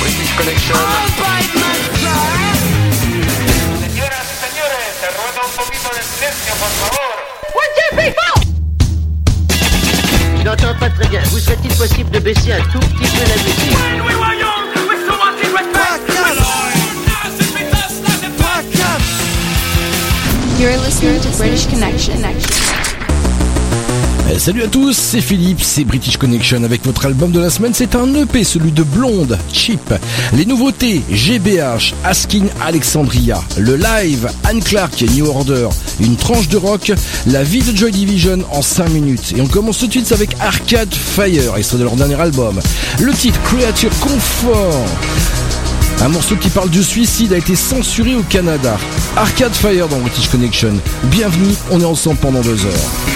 British Connection. Señoras y señores, se ruega un poquito de silencio, por favor. Je n'entends pas très bien. Vous serait-il possible de baisser un tout petit peu la musique You're listening to British Connection. Eh, salut à tous, c'est Philippe, c'est British Connection avec votre album de la semaine, c'est un EP, celui de Blonde, Cheap. Les nouveautés, GBH, Asking Alexandria, le live, Anne Clark, New Order, une tranche de rock, la vie de Joy Division en 5 minutes. Et on commence tout de suite avec Arcade Fire, extrait de leur dernier album. Le titre Creature Comfort. Un morceau qui parle du suicide a été censuré au Canada. Arcade Fire dans British Connection. Bienvenue, on est ensemble pendant deux heures.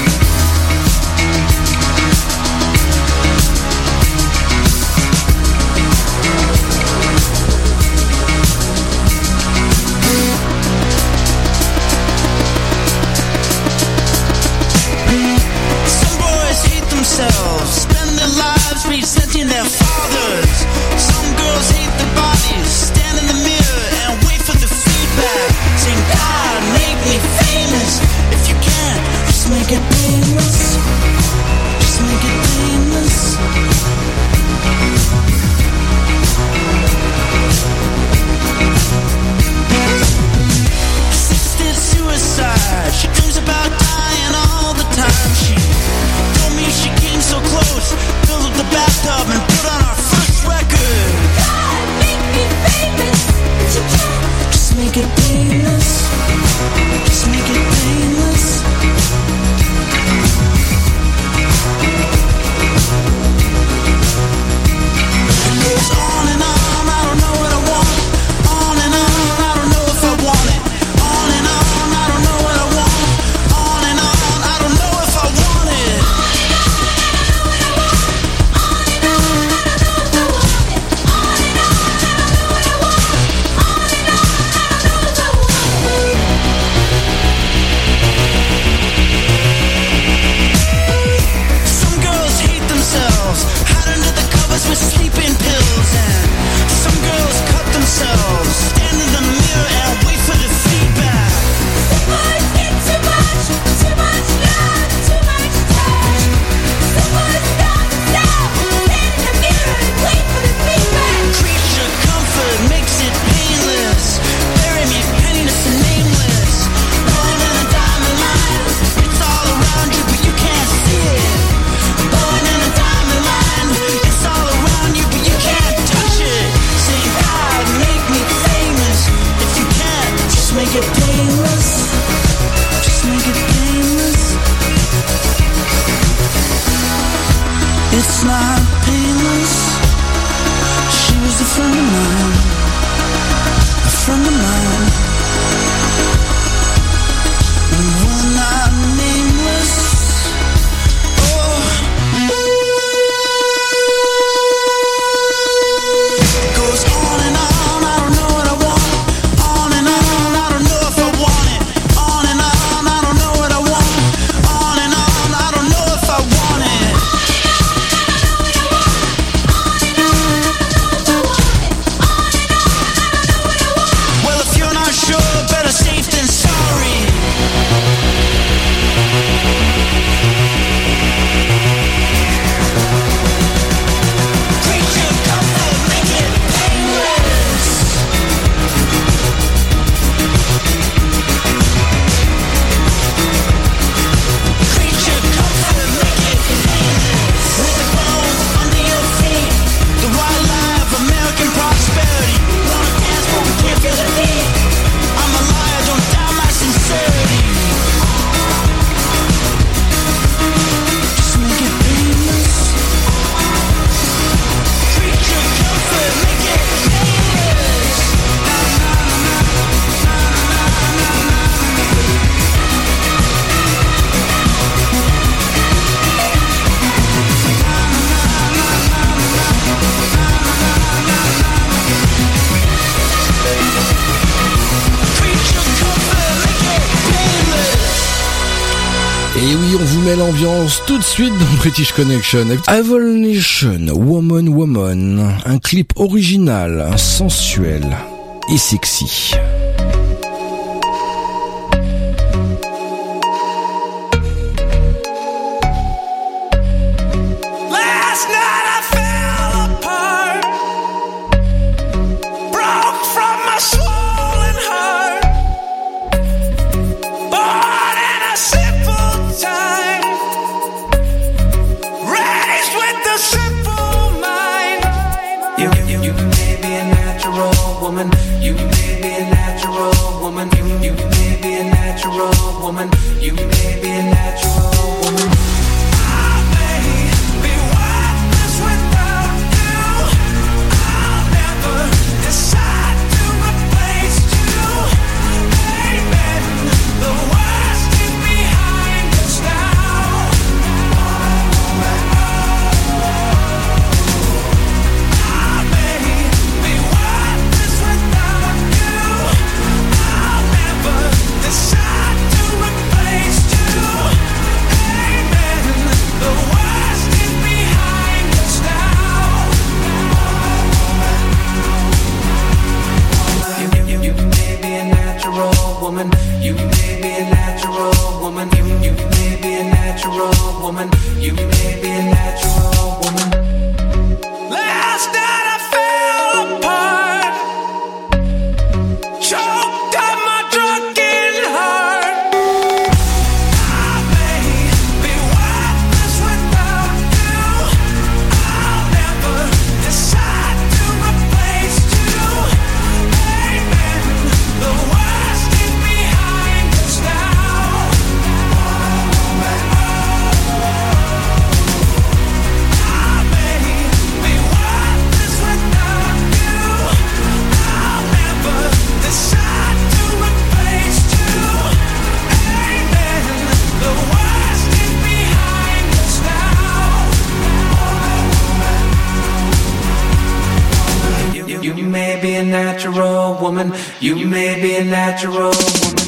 It's not painless. She was a friend of mine, a friend of mine. Tout de suite dans British Connection. Nation, Woman Woman, un clip original, sensuel et sexy. You may be a natural woman.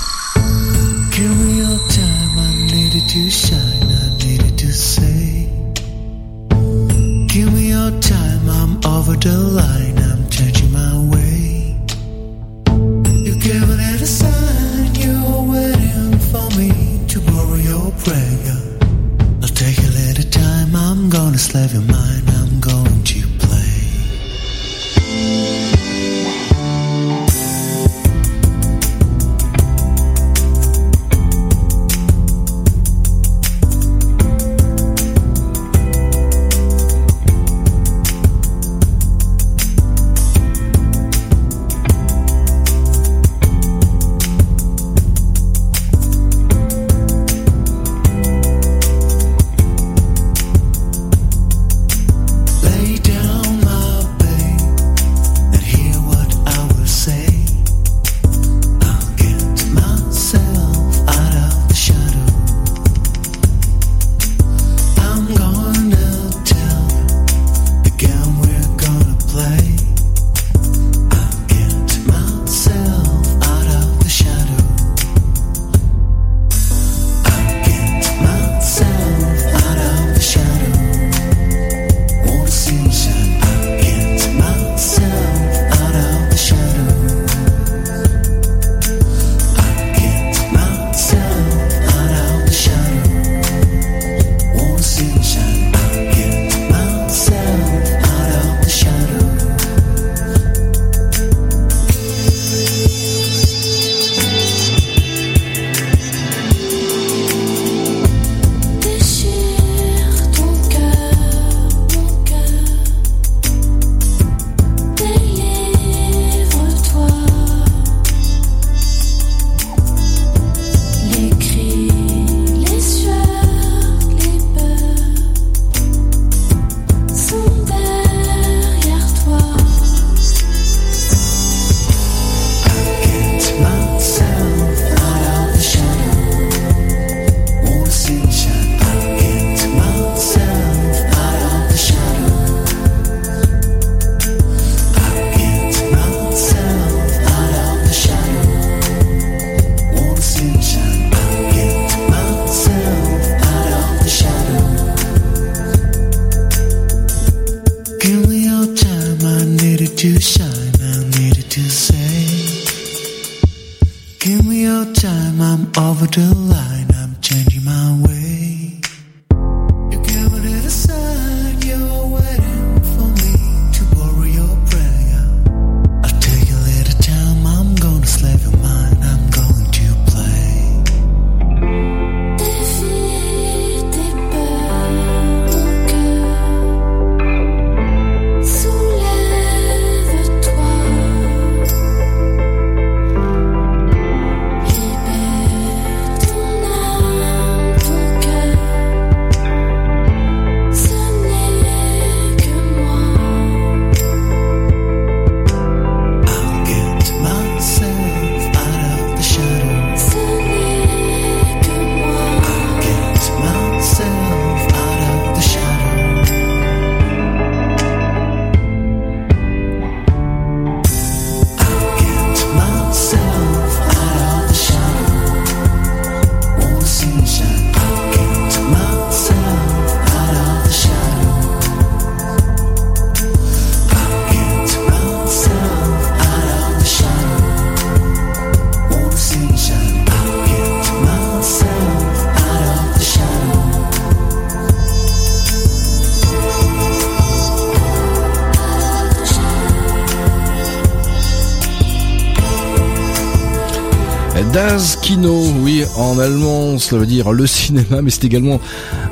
Cela veut dire le cinéma, mais c'est également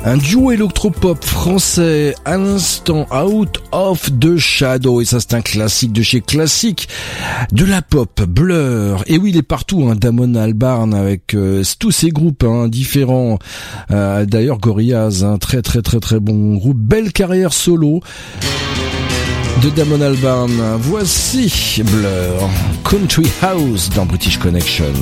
un duo électropop français, à l'instant, Out of the Shadow, et ça c'est un classique de chez classique, de la pop, Blur, et oui, il est partout, hein, Damon Albarn, avec euh, tous ces groupes hein, différents, Euh, d'ailleurs Gorillaz, un très très très très bon groupe, belle carrière solo, de Damon Albarn. Voici Blur, Country House dans British Connection.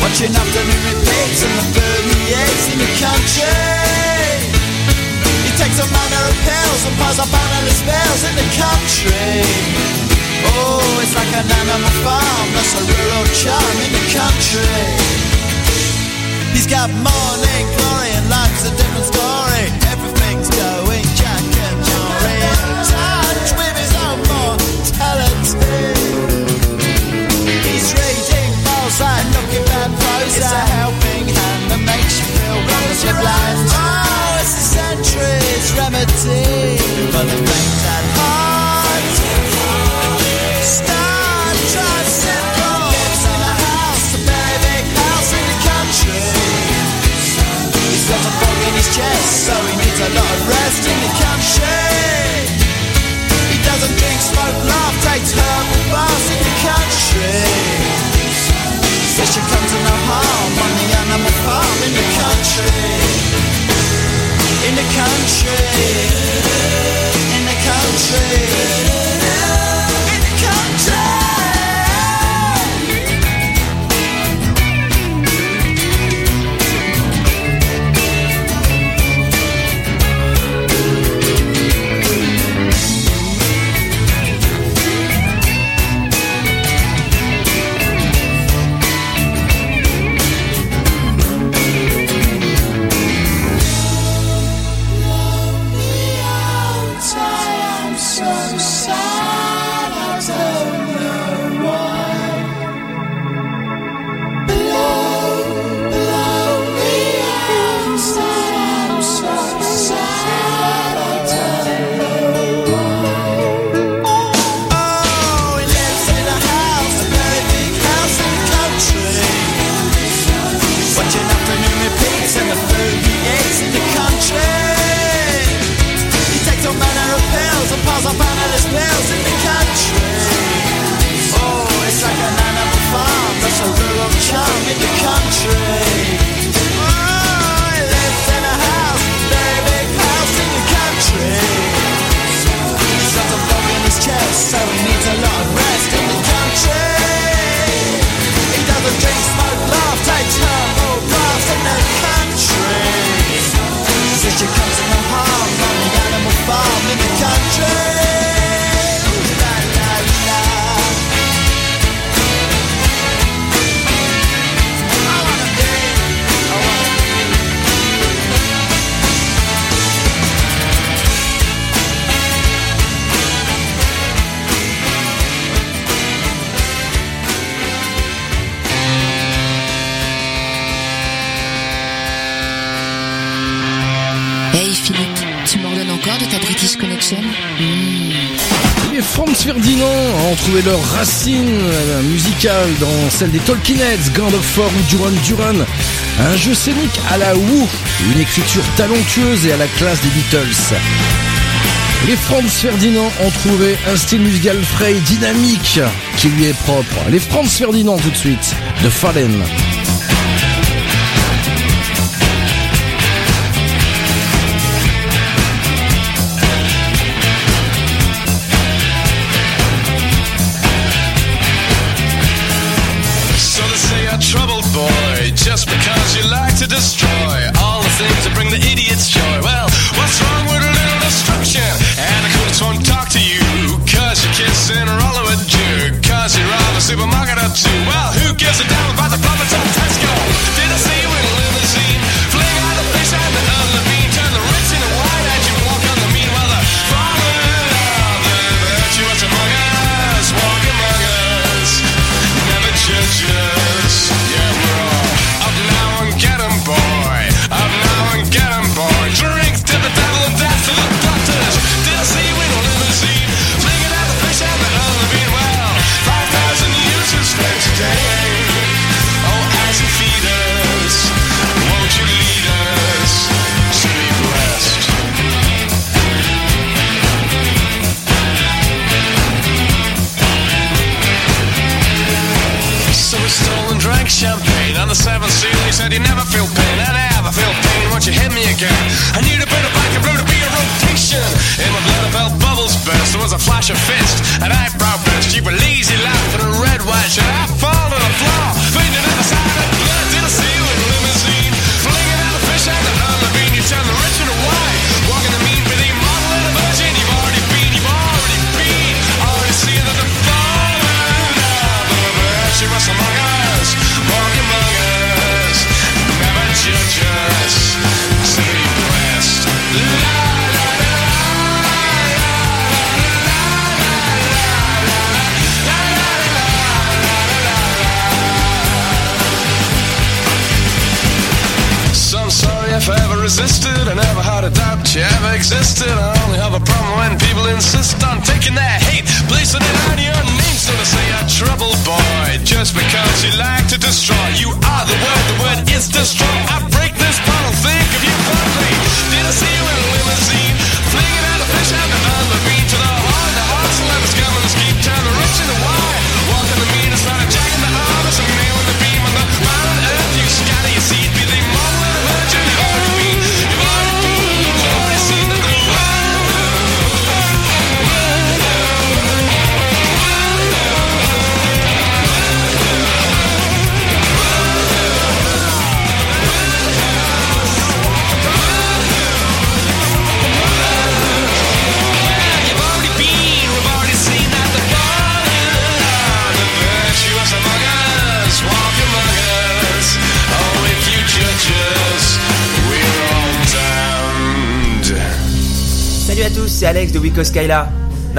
Watching afternoon repeats and the he eats in the country. He takes a manner of pills and piles up analyst bills in the country. Oh, it's like an animal farm, that's a rural charm in the country. He's got morning glory and life's a different story. It's a helping hand that makes you feel wonderfully blind. Oh, it's a century's remedy for the pain at heart. Star tricycle lives in a house, a very big house in the country. He's got a fog in his chest, so he needs a lot of rest in the country. He doesn't drink, smoke, laugh, takes herbal baths in the country. Country. In the country. leurs racines euh, musicales dans celle des Talking Heads, Gang of Four ou Duran Duran. Un jeu scénique à la Woo, une écriture talentueuse et à la classe des Beatles. Les Franz Ferdinand ont trouvé un style musical frais et dynamique qui lui est propre. Les Franz Ferdinand tout de suite, de Fallen.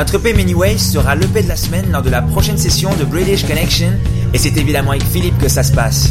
Notre EP Miniways sera l'EP de la semaine lors de la prochaine session de British Connection et c'est évidemment avec Philippe que ça se passe.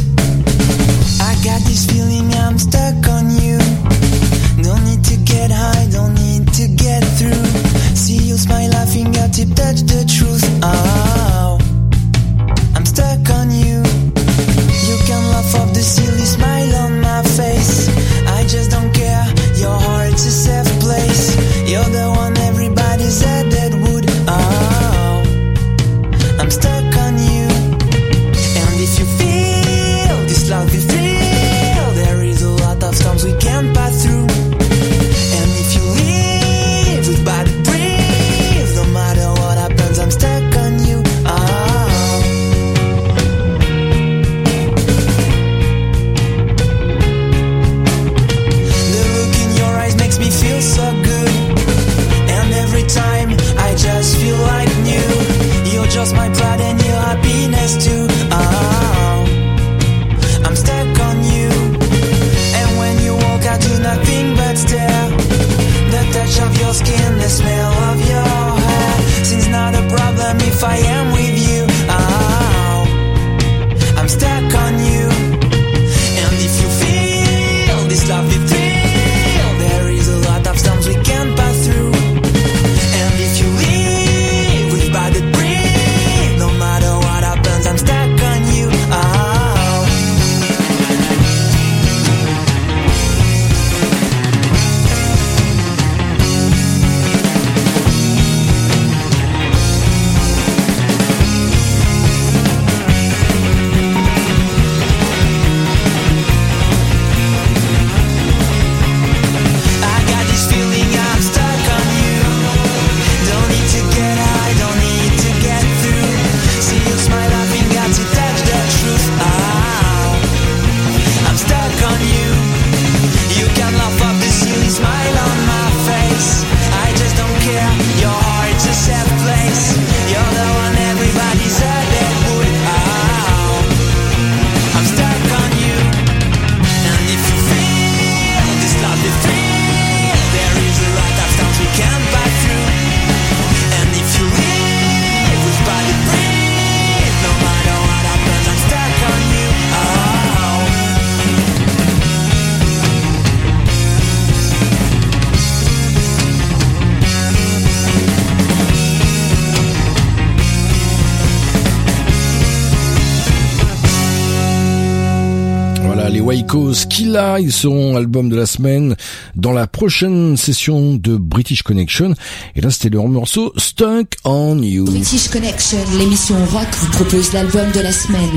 Skilla. Ils seront album de la semaine dans la prochaine session de British Connection. Et là, c'était leur morceau Stuck on You. British Connection, l'émission rock vous propose l'album de la semaine.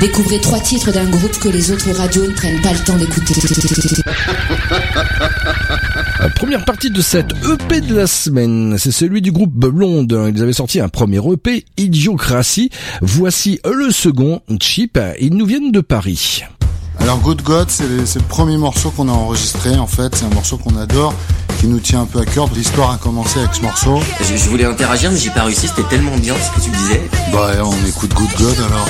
Découvrez trois titres d'un groupe que les autres radios ne prennent pas le temps d'écouter. La première partie de cette EP de la semaine, c'est celui du groupe Blonde. Ils avaient sorti un premier EP, Idiocratie. Voici le second, Cheap. Ils nous viennent de Paris. Alors Good God, c'est le, premier morceau qu'on a enregistré en fait, c'est un morceau qu'on adore, qui nous tient un peu à cœur. L'histoire a commencé avec ce morceau. Je, je voulais interagir, mais j'ai pas réussi. C'était tellement bien ce que tu disais. Bah on écoute Good God alors.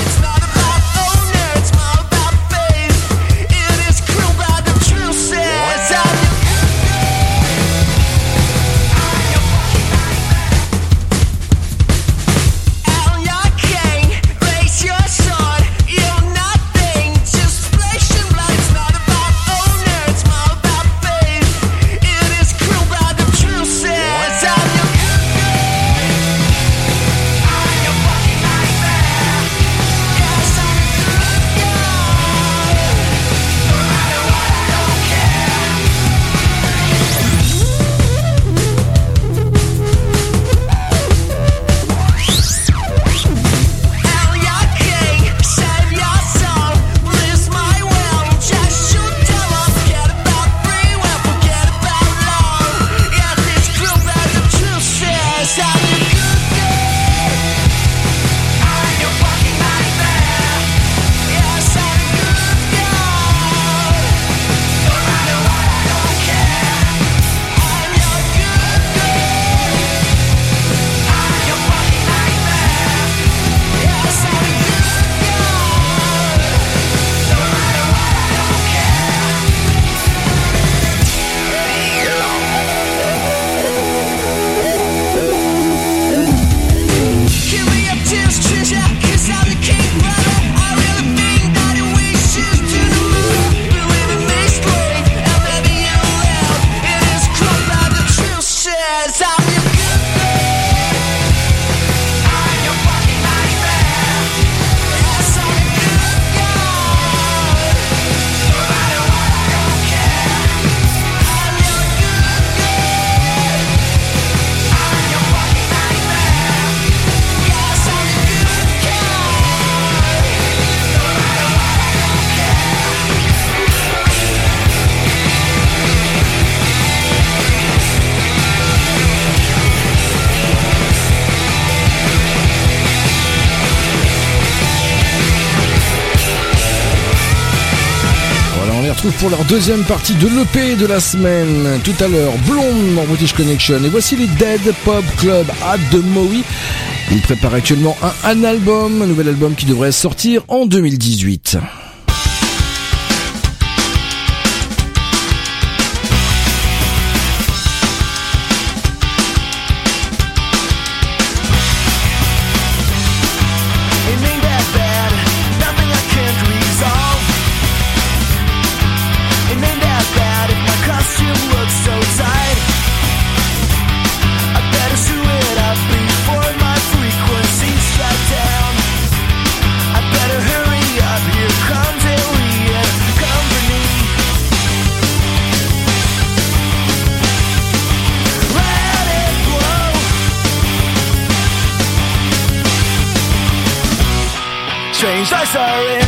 Pour leur deuxième partie de l'EP de la semaine. Tout à l'heure, Blonde dans British Connection. Et voici les Dead Pop Club at the Maui. Ils préparent actuellement un, un album, un nouvel album qui devrait sortir en 2018. sorry.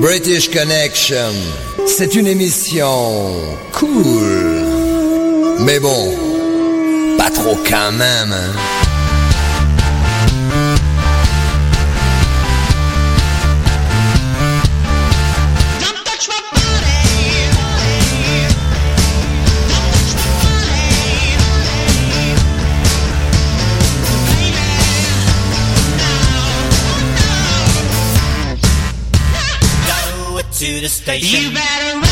British Connection. C'est une émission cool. Mais bon, pas trop quand même. Hein. to the station. You better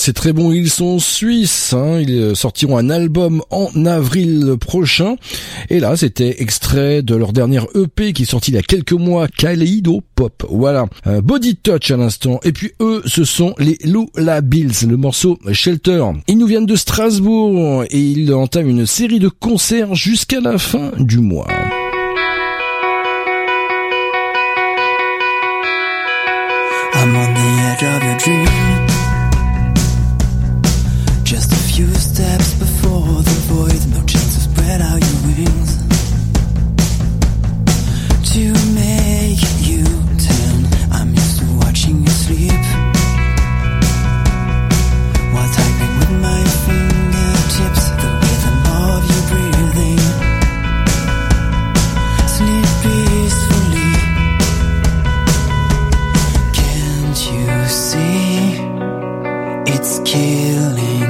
c'est très bon, ils sont suisses, hein. ils euh, sortiront un album en avril prochain. Et là, c'était extrait de leur dernière EP qui est sortie il y a quelques mois, Kaleido Pop. Voilà, Body Touch à l'instant. Et puis eux, ce sont les Lola Bills, le morceau Shelter. Ils nous viennent de Strasbourg et ils entament une série de concerts jusqu'à la fin du mois. see. It's killing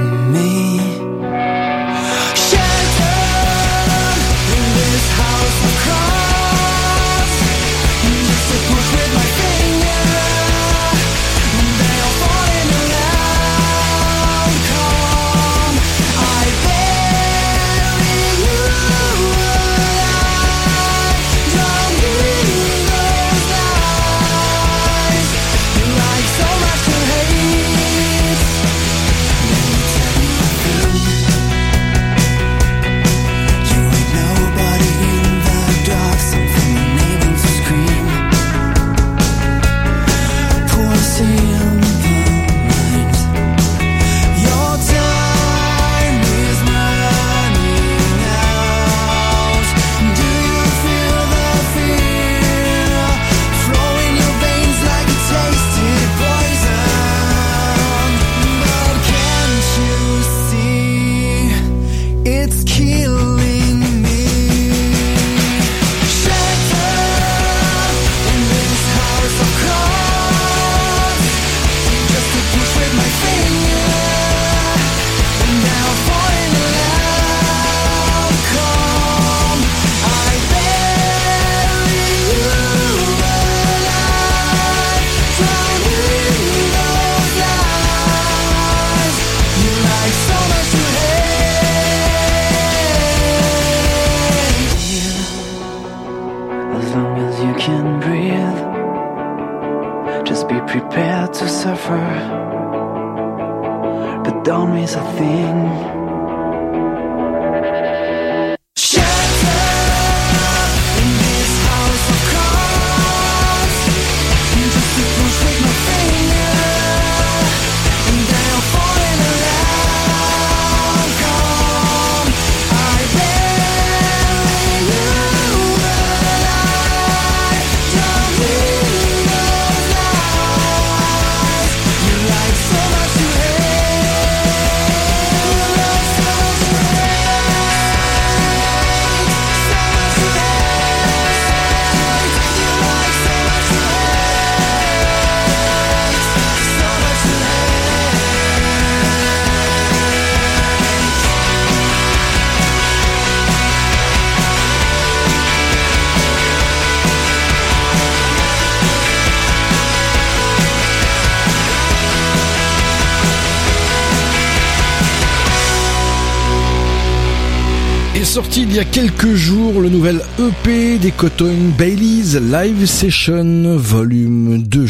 a quelques jours le nouvel EP des Cotton Baileys Live Session Volume 2,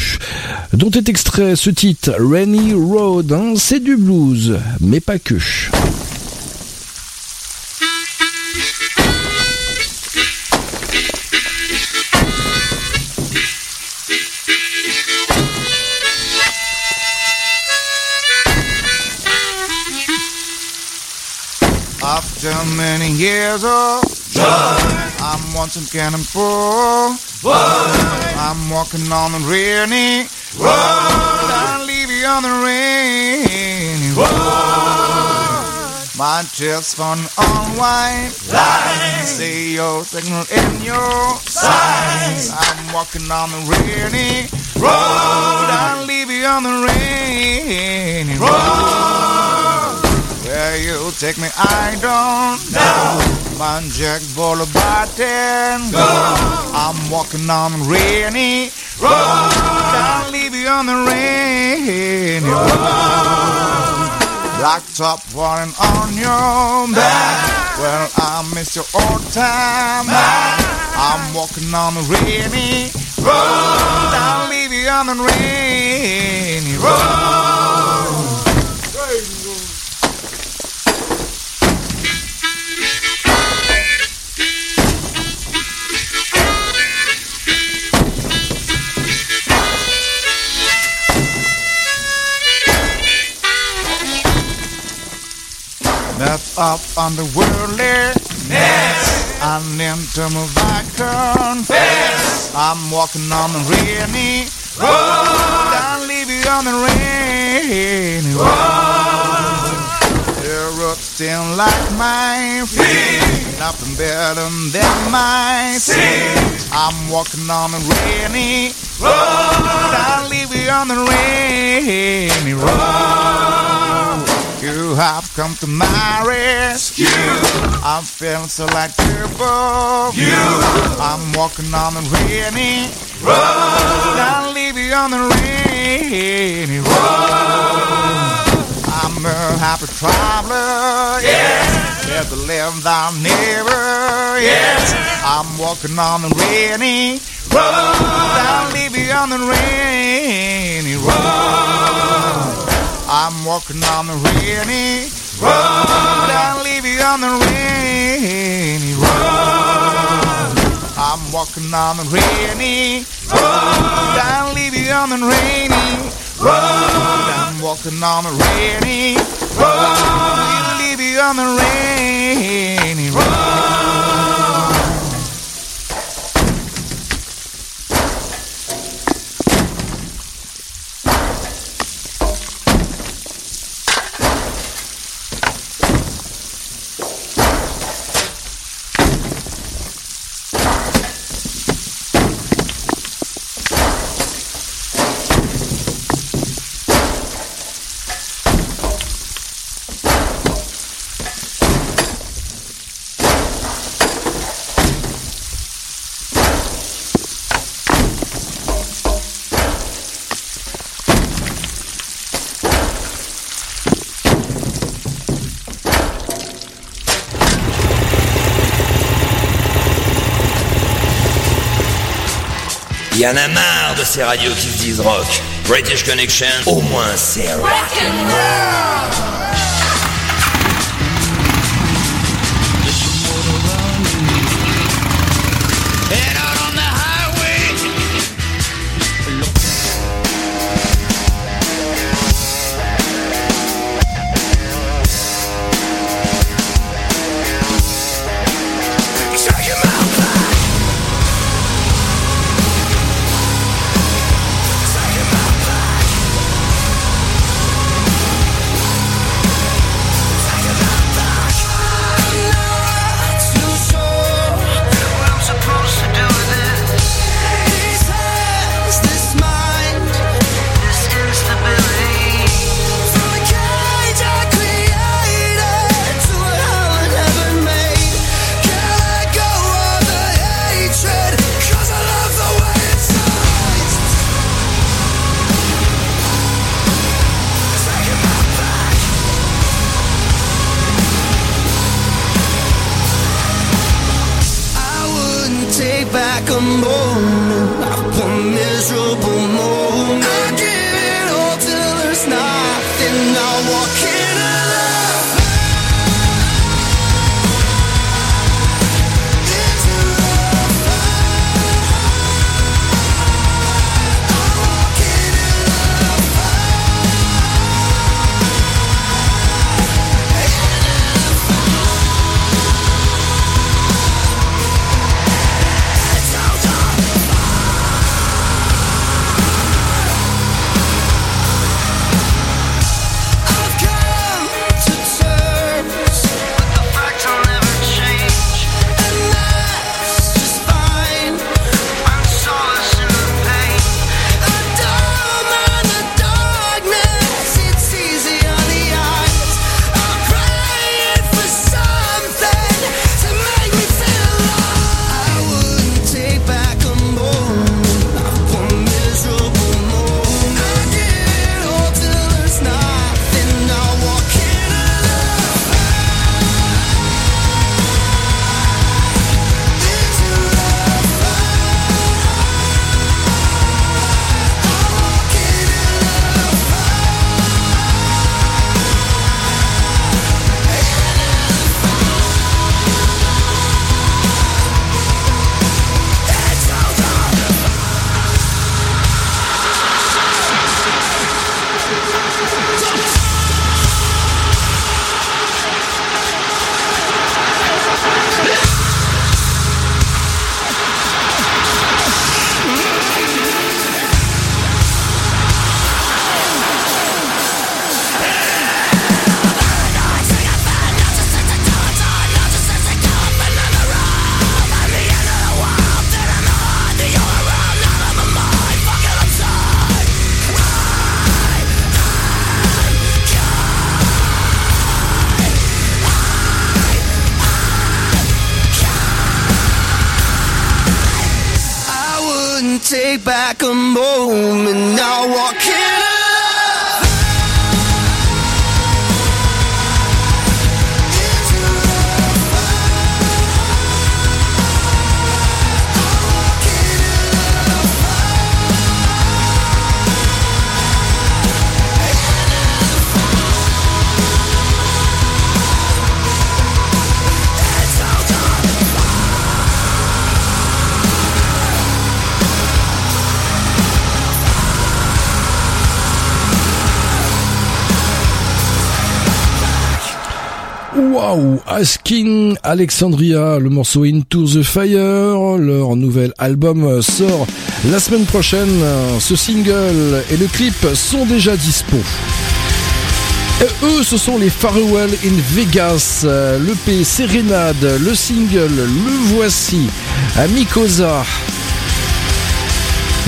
dont est extrait ce titre Rainy Road. hein, c'est du blues, mais pas que. Years of drive, I'm again in full. I'm walking on the rainy road. I'll leave you on the rainy road. My fun on white line. See your signal in your signs. I'm walking on the rainy road. I'll leave you on the rainy road. Where you take me, I don't know. My Jack Boulevard ten go. I'm walking on the rainy road. I'll leave you on the rainy road. Black top running on your back. Well, I miss your old time. I'm walking on the rainy road. I'll leave you on the rainy road. That's up on the worldly nest. And into my vacuum. I'm walking on the rainy road. I'll leave you on the rainy road. The road still like my feet. Nothing better than my seat. I'm walking on the rainy road. I'll leave you on the rainy road. You have come to my rescue. I'm feeling so like turbo. You. I'm walking on the rainy road. I'll leave you on the rainy road. I'm a happy traveler. Yes. To live down never. Yes. I'm walking on the rainy road. I'll leave you on the rainy road. I'm walking on the rainy road. I'll leave you on the rainy road. I'm walking on the rainy road. I'll leave you on the rainy road. I'm walking on the rainy road. I'll leave you on the rainy road. Y en a marre de ces radios qui se disent rock. British Connection, au moins c'est rock. Alexandria, le morceau Into the Fire, leur nouvel album sort la semaine prochaine. Ce single et le clip sont déjà dispo. Et eux, ce sont les Farewell in Vegas, euh, l'EP Serenade, le single, le voici, à Mikosa.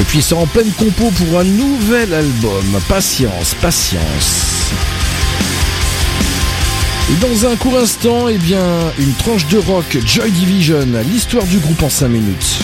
Et puis ils sont en pleine compo pour un nouvel album. Patience, patience. Dans un court instant, eh bien, une tranche de rock Joy Division, l'histoire du groupe en 5 minutes.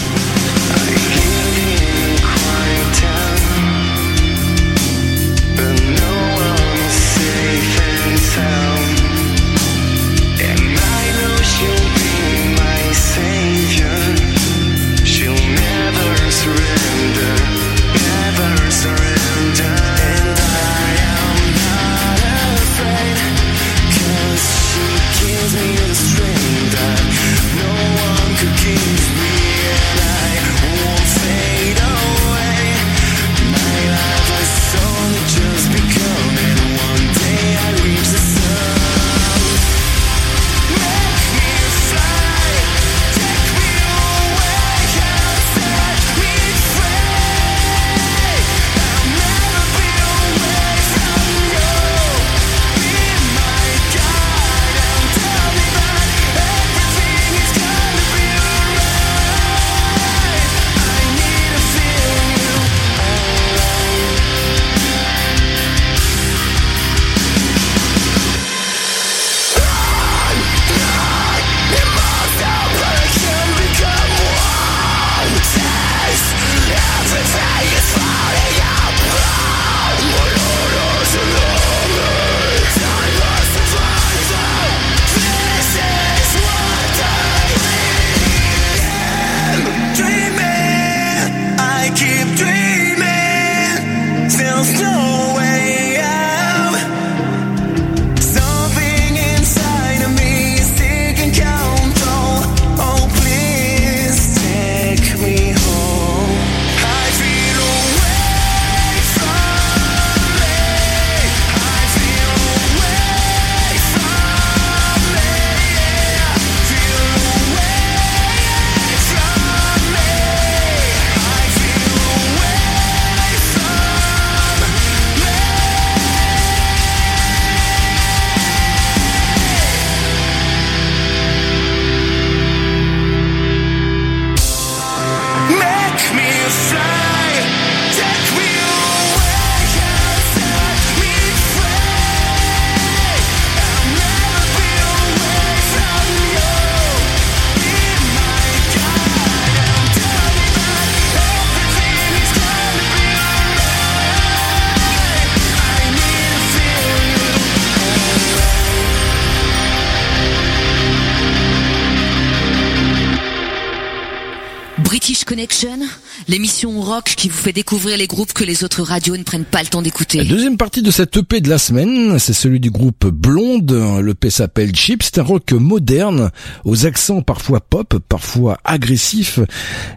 Qui vous fait découvrir les groupes que les autres radios ne prennent pas le temps d'écouter. deuxième partie de cette EP de la semaine, c'est celui du groupe Blonde. L'EP s'appelle Chip. C'est un rock moderne, aux accents parfois pop, parfois agressifs.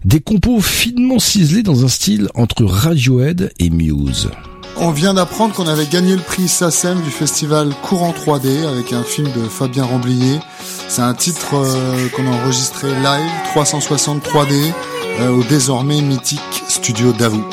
Des compos finement ciselés dans un style entre Radiohead et Muse. On vient d'apprendre qu'on avait gagné le prix SACEM du festival Courant 3D avec un film de Fabien Ramblier. C'est un titre euh, qu'on a enregistré live 360 3D euh, au désormais mythique studio Davou.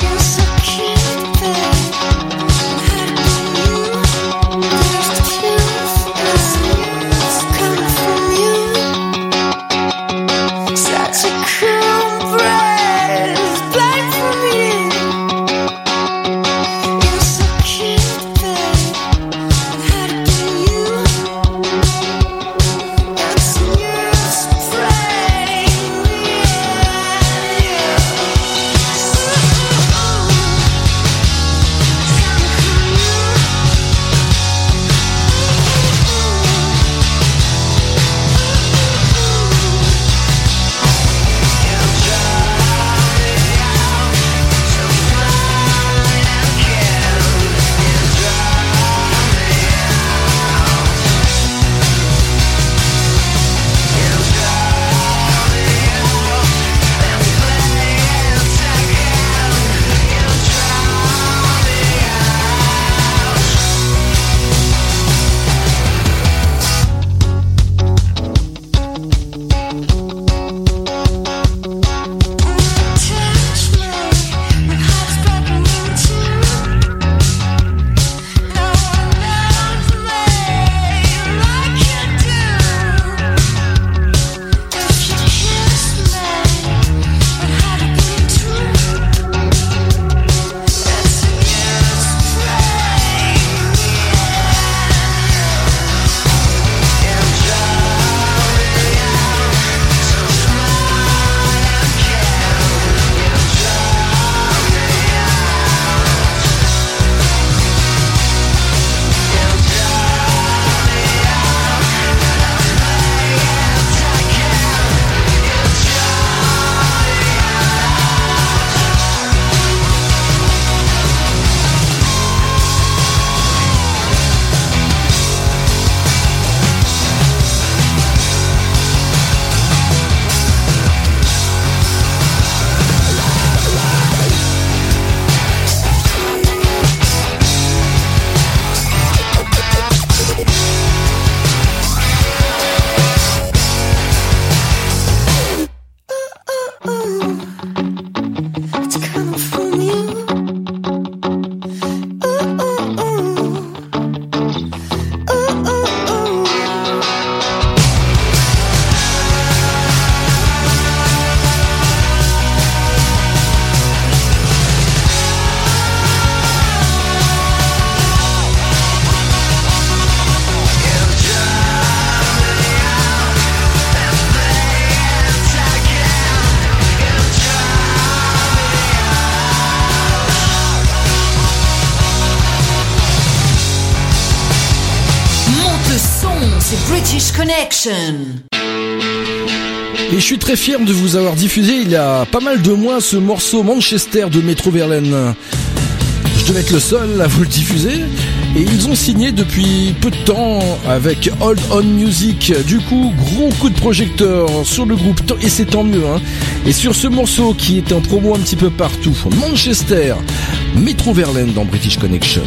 Très fier de vous avoir diffusé il y a pas mal de mois ce morceau Manchester de Metro Verlaine. Je devais être le seul à vous le diffuser. Et ils ont signé depuis peu de temps avec Hold On Music. Du coup, gros coup de projecteur sur le groupe. Et c'est tant mieux. Hein. Et sur ce morceau qui est en promo un petit peu partout. Manchester, Metro Verlaine dans British Connection.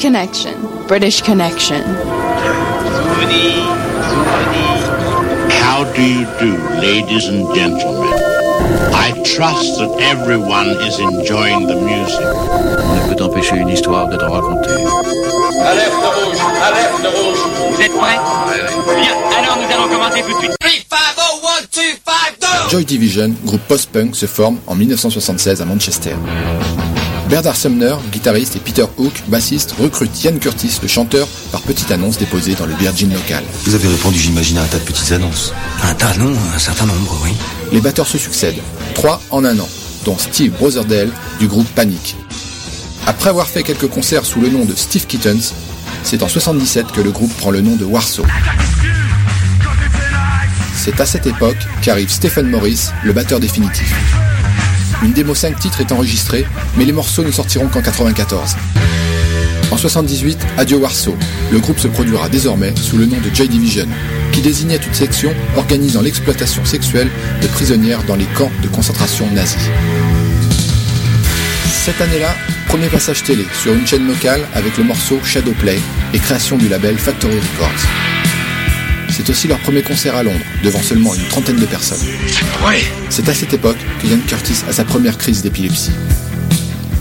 Connection. British Connection. How do you do, ladies and gentlemen? I trust that everyone is enjoying the music. On ne peut empêcher une histoire d'être racontée. Alerte rouge, alerte rouge. Vous êtes prêts? Bien, alors nous allons commencer tout de suite. 3, 5, 0, 1, 2, 5, 2 Joy Division, groupe post-punk, se forme en 1976 à Manchester. Bernard Sumner, guitariste, et Peter Hook, bassiste, recrutent Ian Curtis, le chanteur, par petite annonce déposée dans le Virgin local. Vous avez répondu, j'imagine, à un tas de petites annonces. Un tas, non, un certain nombre, oui. Les batteurs se succèdent, trois en un an, dont Steve Brotherdale du groupe Panic. Après avoir fait quelques concerts sous le nom de Steve Kittens, c'est en 77 que le groupe prend le nom de Warsaw. C'est à cette époque qu'arrive Stephen Morris, le batteur définitif. Une démo 5 titres est enregistrée, mais les morceaux ne sortiront qu'en 94. En 78, Adieu Warsaw, le groupe se produira désormais sous le nom de Joy Division, qui désignait une section organisant l'exploitation sexuelle de prisonnières dans les camps de concentration nazis. Cette année-là, premier passage télé sur une chaîne locale avec le morceau Shadowplay et création du label Factory Records. C'est aussi leur premier concert à Londres, devant seulement une trentaine de personnes. C'est à cette époque que Ian Curtis a sa première crise d'épilepsie.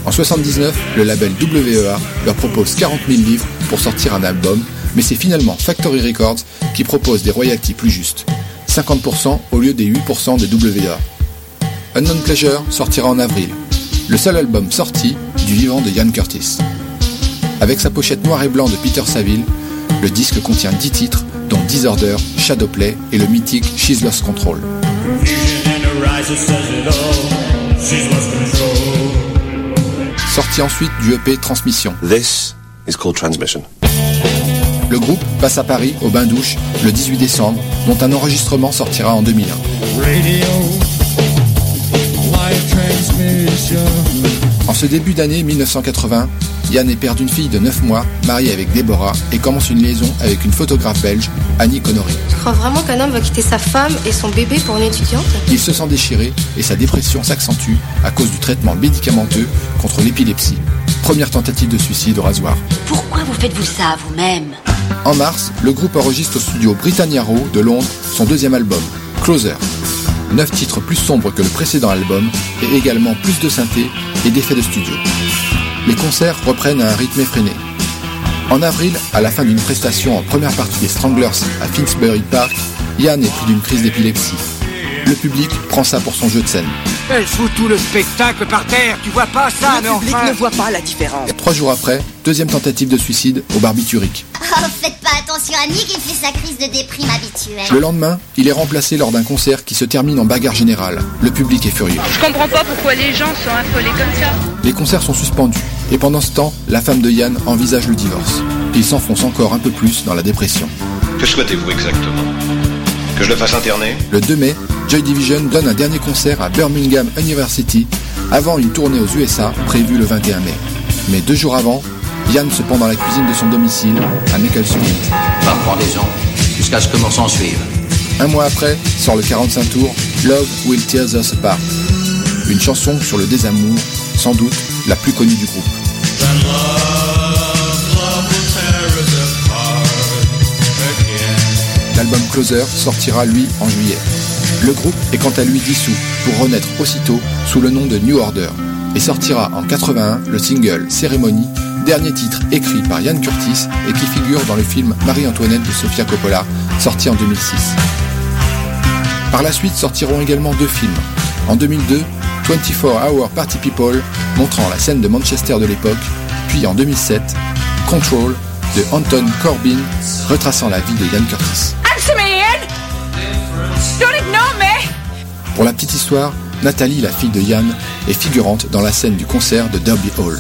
En 79, le label WEA leur propose 40 000 livres pour sortir un album, mais c'est finalement Factory Records qui propose des royalties plus justes, 50% au lieu des 8% de WEA. Unknown Pleasure sortira en avril, le seul album sorti du vivant de Ian Curtis. Avec sa pochette noir et blanc de Peter Saville, le disque contient 10 titres, dont Disorder, Shadowplay et le mythique She's Lost Control. Sorti ensuite du EP Transmission. This is called transmission. Le groupe passe à Paris au bain douche le 18 décembre, dont un enregistrement sortira en 2001. En ce début d'année 1980, Yann est père d'une fille de 9 mois, mariée avec Déborah, et commence une liaison avec une photographe belge, Annie Connery. Tu crois vraiment qu'un homme va quitter sa femme et son bébé pour une étudiante? Il se sent déchiré et sa dépression s'accentue à cause du traitement médicamenteux contre l'épilepsie. Première tentative de suicide au rasoir. Pourquoi vous faites-vous ça vous-même? En mars, le groupe enregistre au studio Britannia Row de Londres son deuxième album, Closer. Neuf titres plus sombres que le précédent album et également plus de synthé et d'effets de studio. Les concerts reprennent à un rythme effréné. En avril, à la fin d'une prestation en première partie des Stranglers à Finsbury Park, Yann est pris d'une crise d'épilepsie. Le public prend ça pour son jeu de scène. Elle fout tout le spectacle par terre, tu vois pas ça, Le mais public enfin... ne voit pas la différence. Trois jours après, deuxième tentative de suicide au barbiturique. Oh, faites pas attention à Nick, il fait sa crise de déprime habituelle. Le lendemain, il est remplacé lors d'un concert qui se termine en bagarre générale. Le public est furieux. Je comprends pas pourquoi les gens sont affolés comme ça. Les concerts sont suspendus. Et pendant ce temps, la femme de Yann envisage le divorce. Il s'enfonce encore un peu plus dans la dépression. Que souhaitez-vous exactement? Que je le fasse interner? Le 2 mai, Joy Division donne un dernier concert à Birmingham University avant une tournée aux USA prévue le 21 mai. Mais deux jours avant, Yann se pend dans la cuisine de son domicile à Macclesfield. Parfois jusqu'à ce que mort s'en suive. Un mois après, sort le 45 tours Love Will Tear Us Apart. Une chanson sur le désamour, sans doute la plus connue du groupe. L'album Closer sortira lui en juillet. Le groupe est quant à lui dissous pour renaître aussitôt sous le nom de New Order et sortira en 81 le single Ceremony, dernier titre écrit par Ian Curtis et qui figure dans le film Marie-Antoinette de Sofia Coppola, sorti en 2006. Par la suite sortiront également deux films. En 2002, 24 Hour Party People, montrant la scène de Manchester de l'époque, puis en 2007, Control de Anton Corbin, retraçant la vie de Ian Curtis. Answer me, Ian! Don't ignore me! Pour la petite histoire, Nathalie, la fille de Yann, est figurante dans la scène du concert de Derby Hall.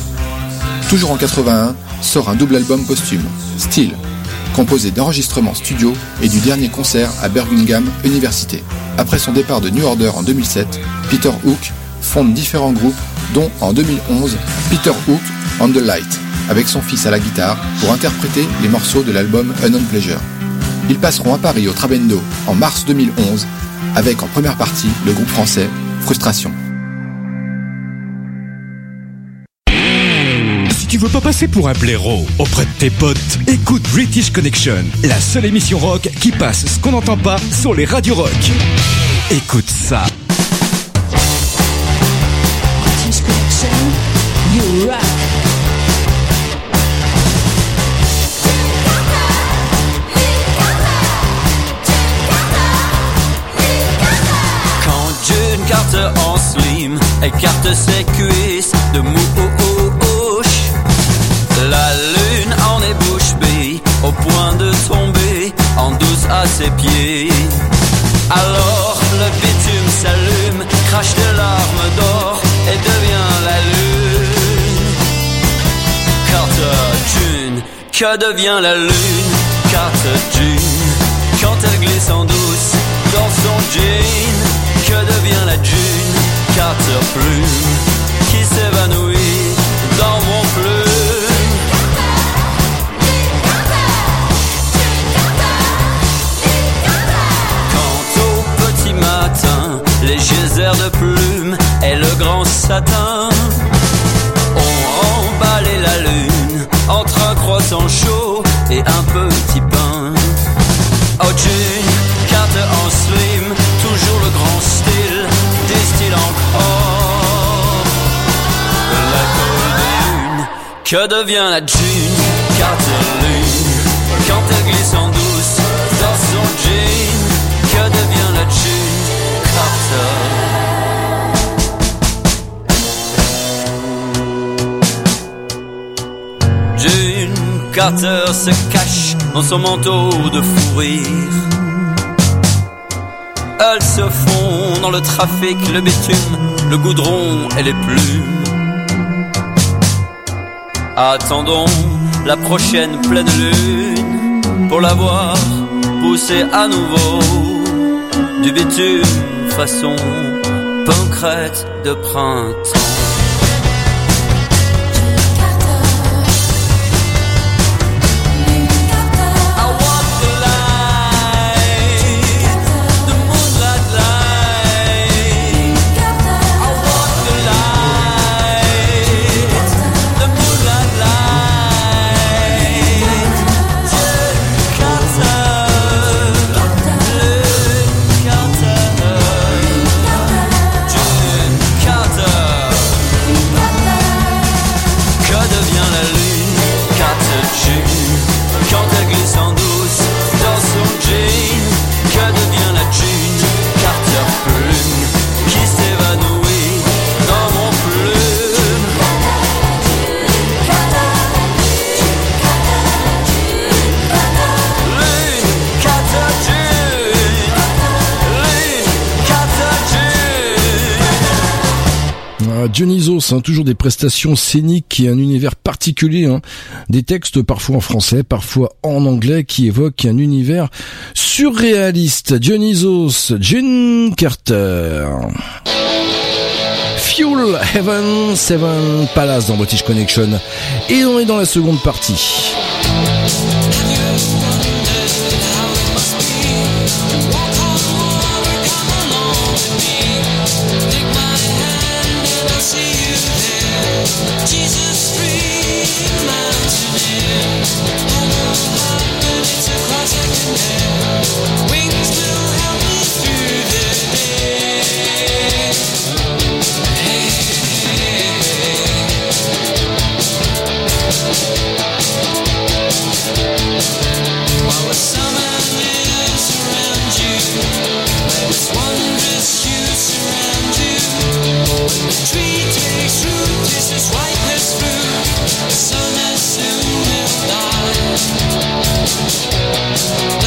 Toujours en 81, sort un double album posthume, Still, composé d'enregistrements studio et du dernier concert à Birmingham Université. Après son départ de New Order en 2007, Peter Hook fonde différents groupes, dont en 2011 Peter Hook on the Light, avec son fils à la guitare pour interpréter les morceaux de l'album Unknown Pleasure. Ils passeront à Paris au Trabendo en mars 2011, avec en première partie le groupe français Frustration. Si tu veux pas passer pour un blaireau auprès de tes potes Écoute British Connection, la seule émission rock qui passe ce qu'on n'entend pas sur les radios rock. Écoute ça. En slim écarte ses cuisses de mouche, la lune en est bouche au point de tomber en douce à ses pieds. Alors le bitume s'allume, crache des larmes d'or et devient la lune. Carter June, que devient la lune? Carter June, quand elle glisse en douce dans son jean, que devient la June Carter Plume, qui s'évanouit dans mon plume. Quand au petit matin, les geysers de plumes et le grand satin ont emballé la lune entre un croissant chaud et un petit Que devient la June, Carter lune, quand elle glisse en douce dans son jean. Que devient la June, Carter? June Carter se cache dans son manteau de fourrure. Elles se font dans le trafic, le bitume, le goudron et les plumes. Attendons la prochaine pleine lune pour la voir pousser à nouveau du bitume façon pancrète de printemps. Dionysos, hein, toujours des prestations scéniques et un univers particulier. hein. Des textes parfois en français, parfois en anglais, qui évoquent un univers surréaliste. Dionysos, June Carter. Fuel Heaven, Seven Palace dans British Connection. Et on est dans la seconde partie. Podcast.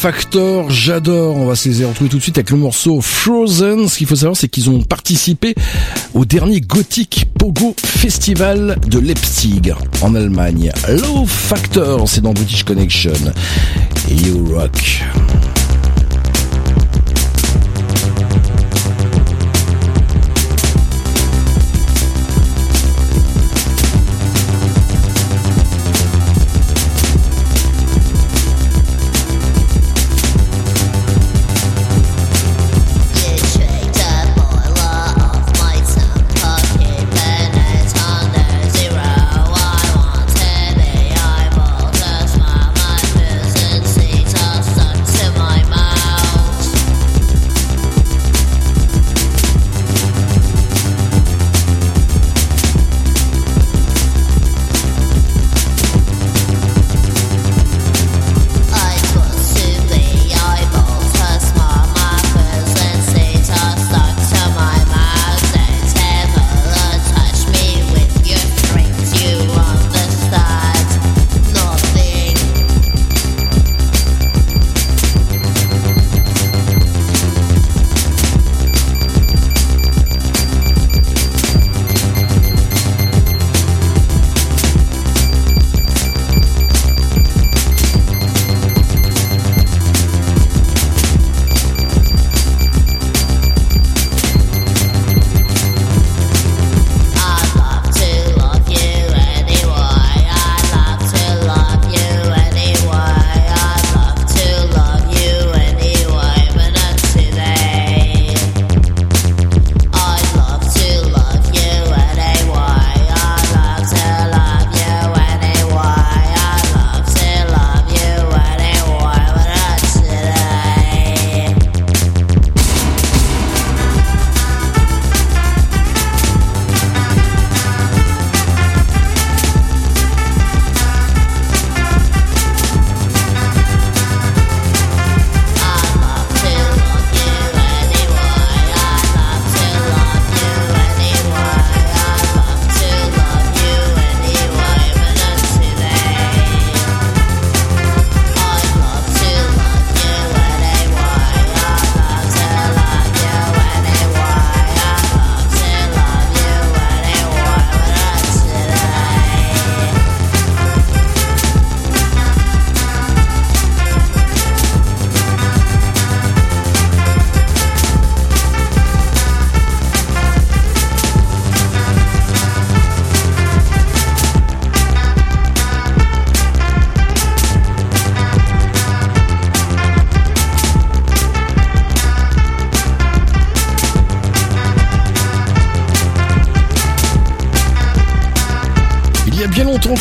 Factor, j'adore. On va se les retrouver tout de suite avec le morceau Frozen. Ce qu'il faut savoir, c'est qu'ils ont participé au dernier Gothic Pogo Festival de Leipzig, en Allemagne. Low Factor, c'est dans British Connection. You Rock.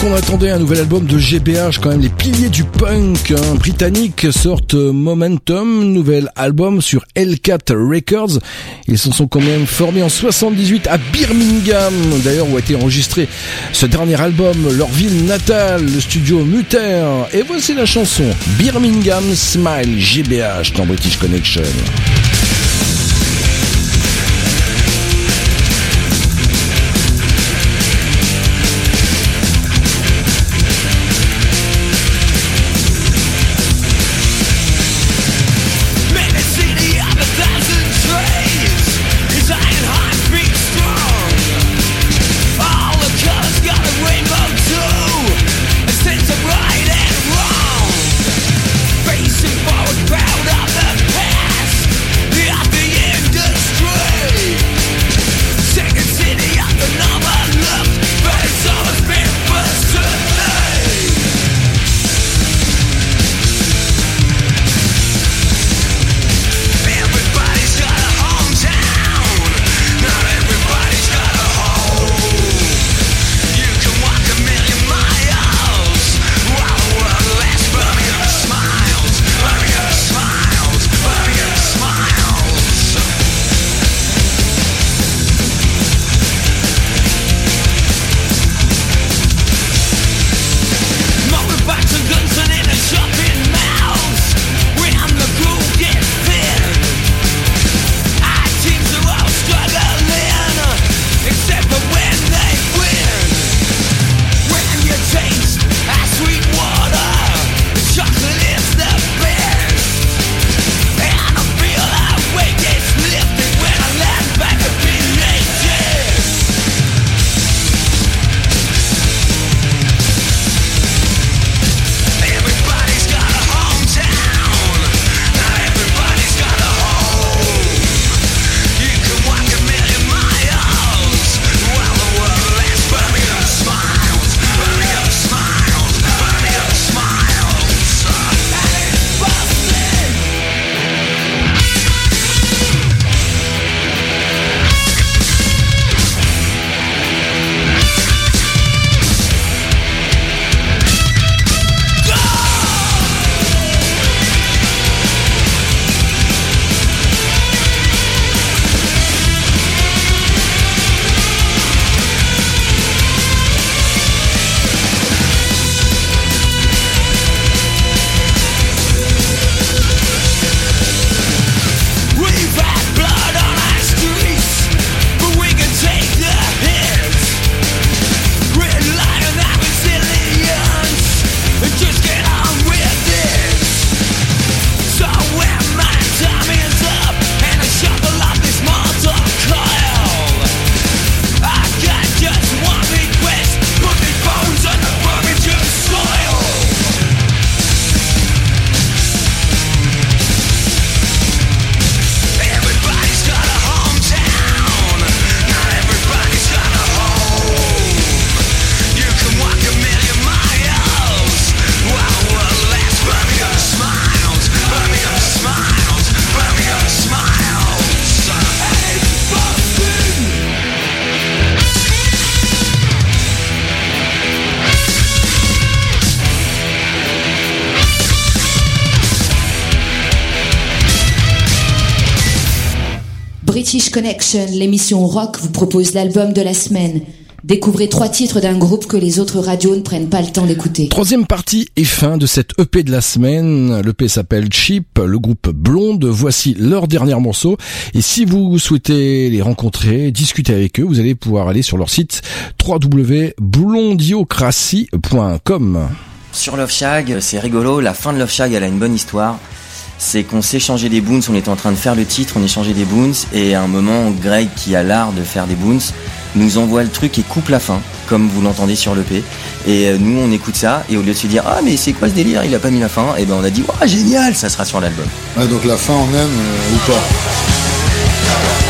Longtemps qu'on attendait un nouvel album de GBH, quand même les piliers du punk hein, britannique sortent Momentum, nouvel album sur L4 Records. Ils se sont quand même formés en 78 à Birmingham, d'ailleurs où a été enregistré ce dernier album, leur ville natale, le studio Muter. Et voici la chanson Birmingham Smile GBH dans British Connection. L'émission rock vous propose l'album de la semaine. Découvrez trois titres d'un groupe que les autres radios ne prennent pas le temps d'écouter. Troisième partie et fin de cette EP de la semaine. L'EP s'appelle Cheap, le groupe Blonde. Voici leur dernier morceau. Et si vous souhaitez les rencontrer, discuter avec eux, vous allez pouvoir aller sur leur site www.blondiocratie.com. Sur Love Shag, c'est rigolo, la fin de Love Shag, elle a une bonne histoire. C'est qu'on s'échangeait des boons, on était en train de faire le titre, on échangeait des boons, et à un moment, Greg, qui a l'art de faire des boons, nous envoie le truc et coupe la fin, comme vous l'entendez sur l'EP. Et euh, nous, on écoute ça, et au lieu de se dire, ah, mais c'est quoi ce délire, il a pas mis la fin, et ben on a dit, waouh, génial, ça sera sur l'album. Ouais, donc la fin, on aime euh, ou pas?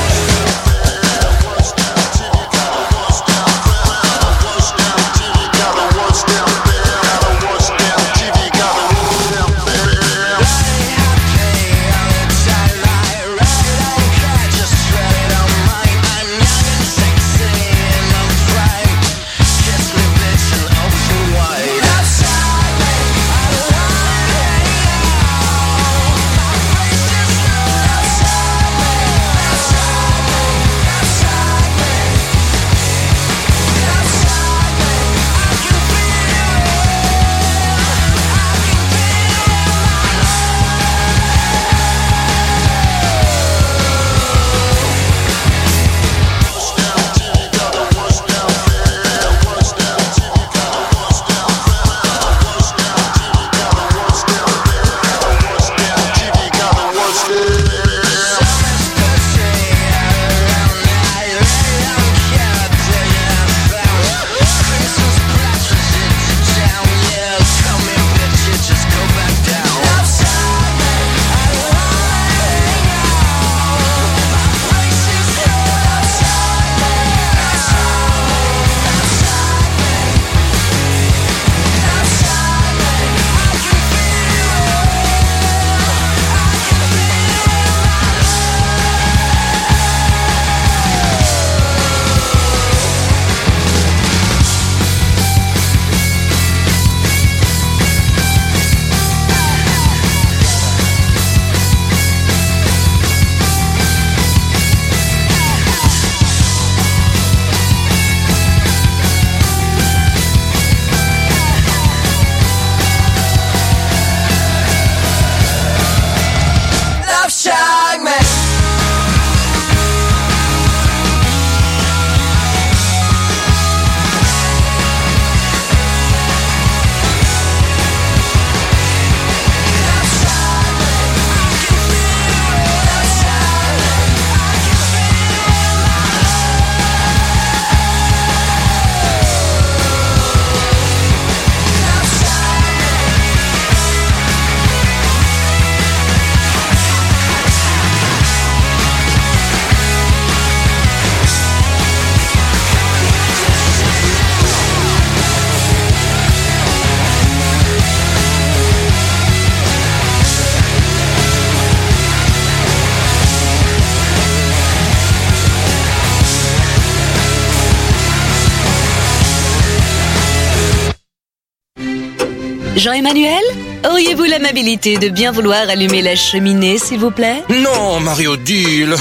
L'amabilité de bien vouloir allumer la cheminée, s'il vous plaît Non, Mario Deal.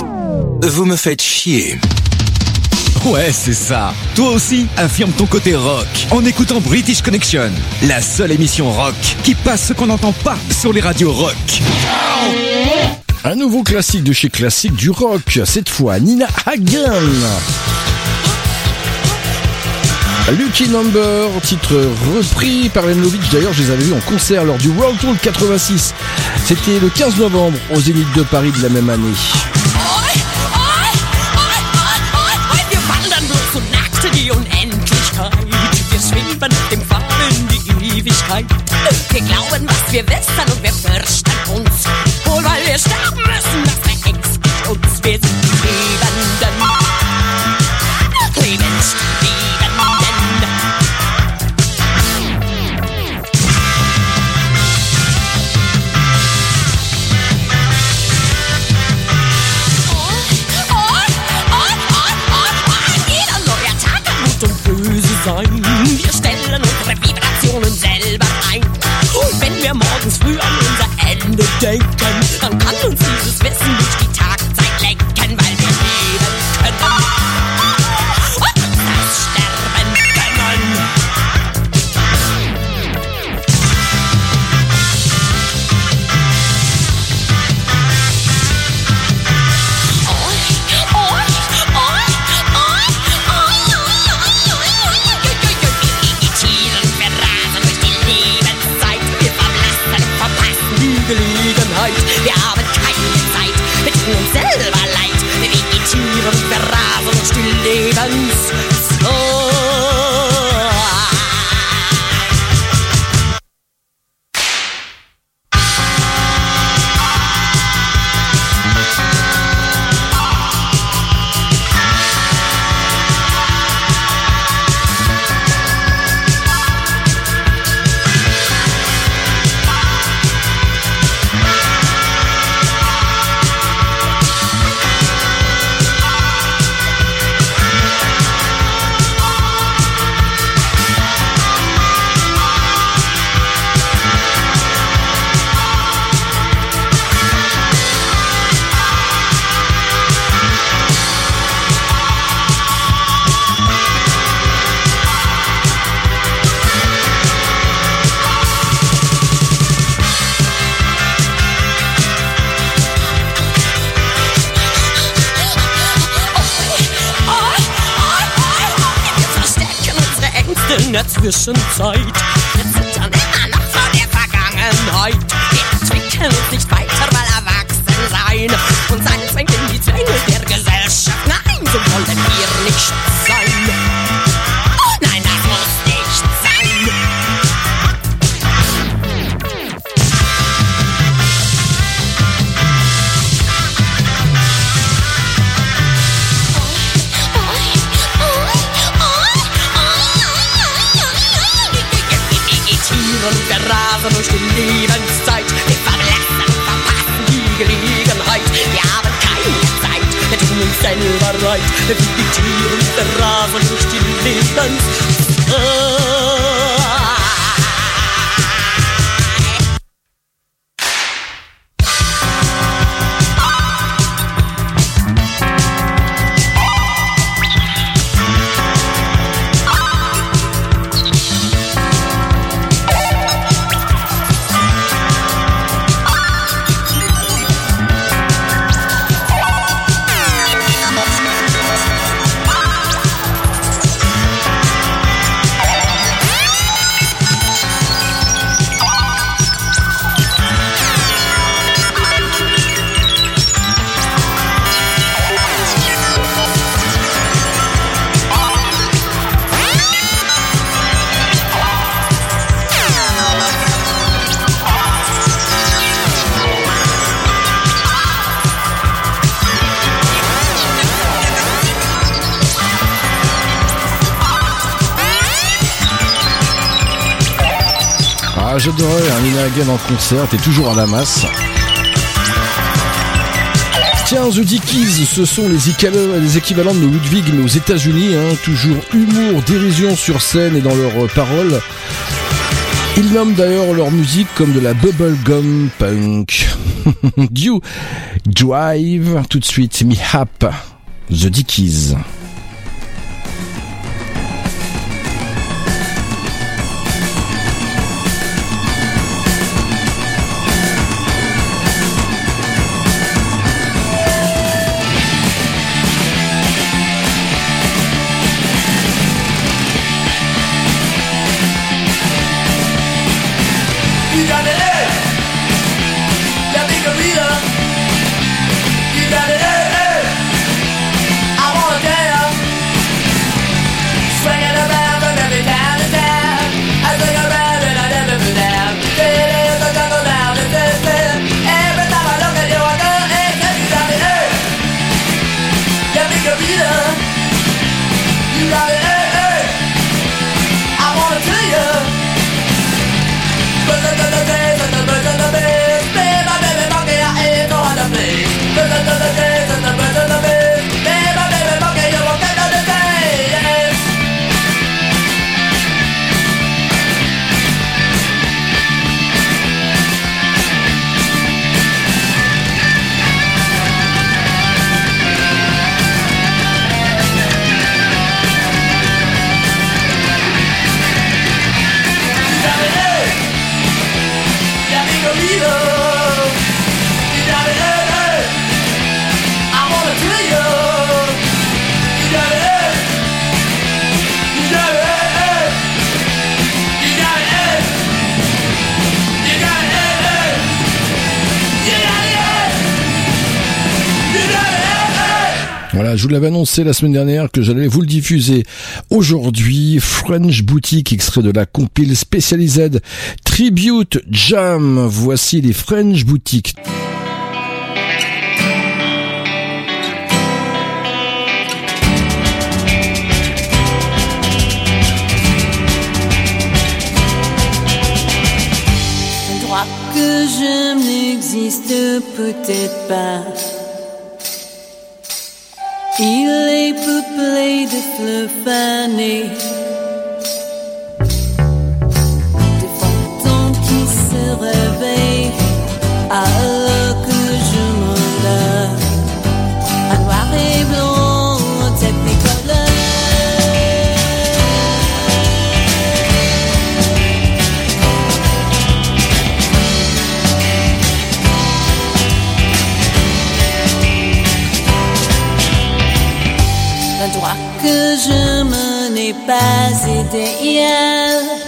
Vous me faites chier. Ouais, c'est ça. Toi aussi, affirme ton côté rock en écoutant British Connection, la seule émission rock qui passe ce qu'on n'entend pas sur les radios rock. Un nouveau classique de chez classique du rock, cette fois Nina Hagen. Lucky Number, titre repris par Lenlovitch. D'ailleurs, je les avais vus en concert lors du World Tour 86. C'était le 15 novembre au Zénith de Paris de la même année. Ah, j'adorais un Nina Hagen en concert, t'es toujours à la masse. Tiens, The Dickies, ce sont les, les équivalents de Ludwig, mais aux États-Unis, hein, toujours humour, dérision sur scène et dans leurs euh, paroles. Ils nomment d'ailleurs leur musique comme de la bubblegum punk. You Drive, tout de suite, Me Hap, The Dickies. Vous l'avais annoncé la semaine dernière que j'allais vous le diffuser aujourd'hui. French Boutique, extrait de la compile spécialisée Tribute Jam. Voici les French Boutique. Que je n'existe peut-être pas. Il est peuplé de fleurs fanées. Des fantômes qui se réveillent alors que je menais pas idéal. J'y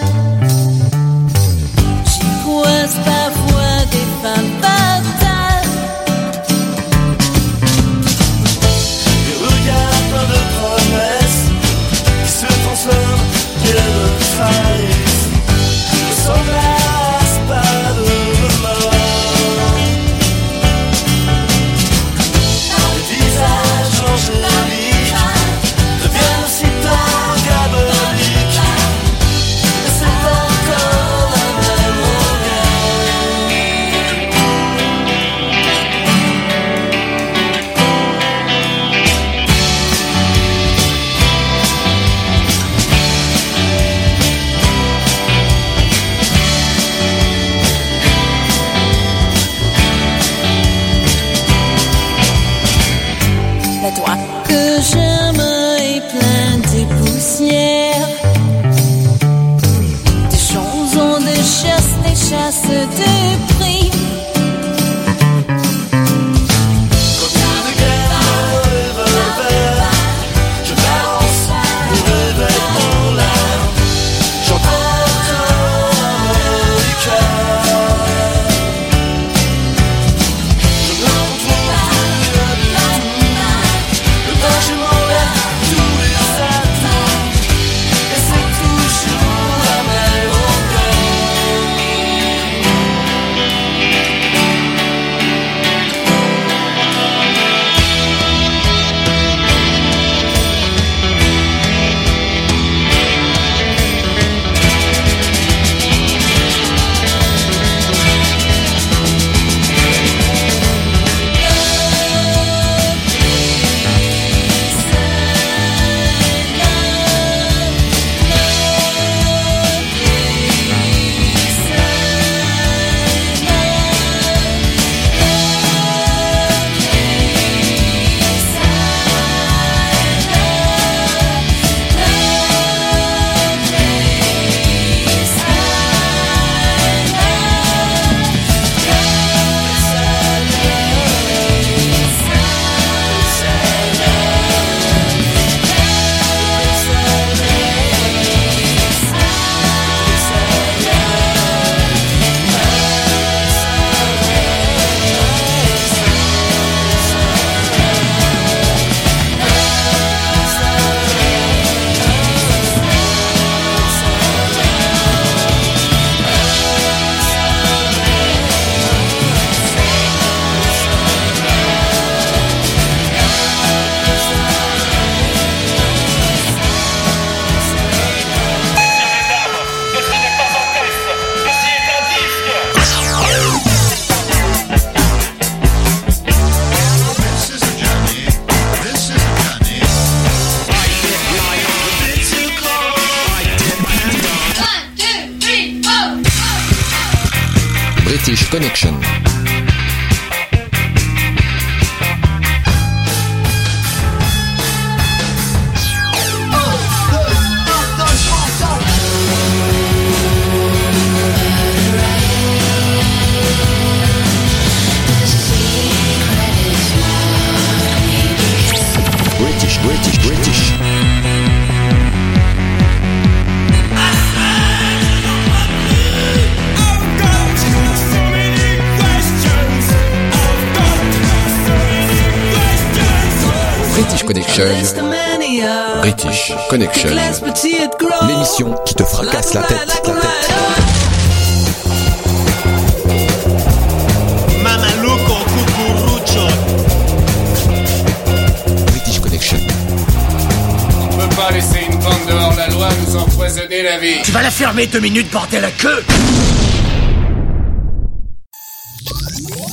Tu vas la fermer deux minutes, bordel à queue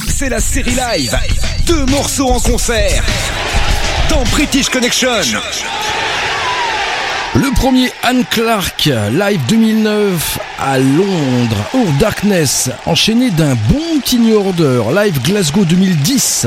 C'est la série live. Deux morceaux en concert. Dans British Connection. Le premier, Anne Clark, live 2009 à Londres, au Darkness, enchaîné d'un bon petit Order, live Glasgow 2010.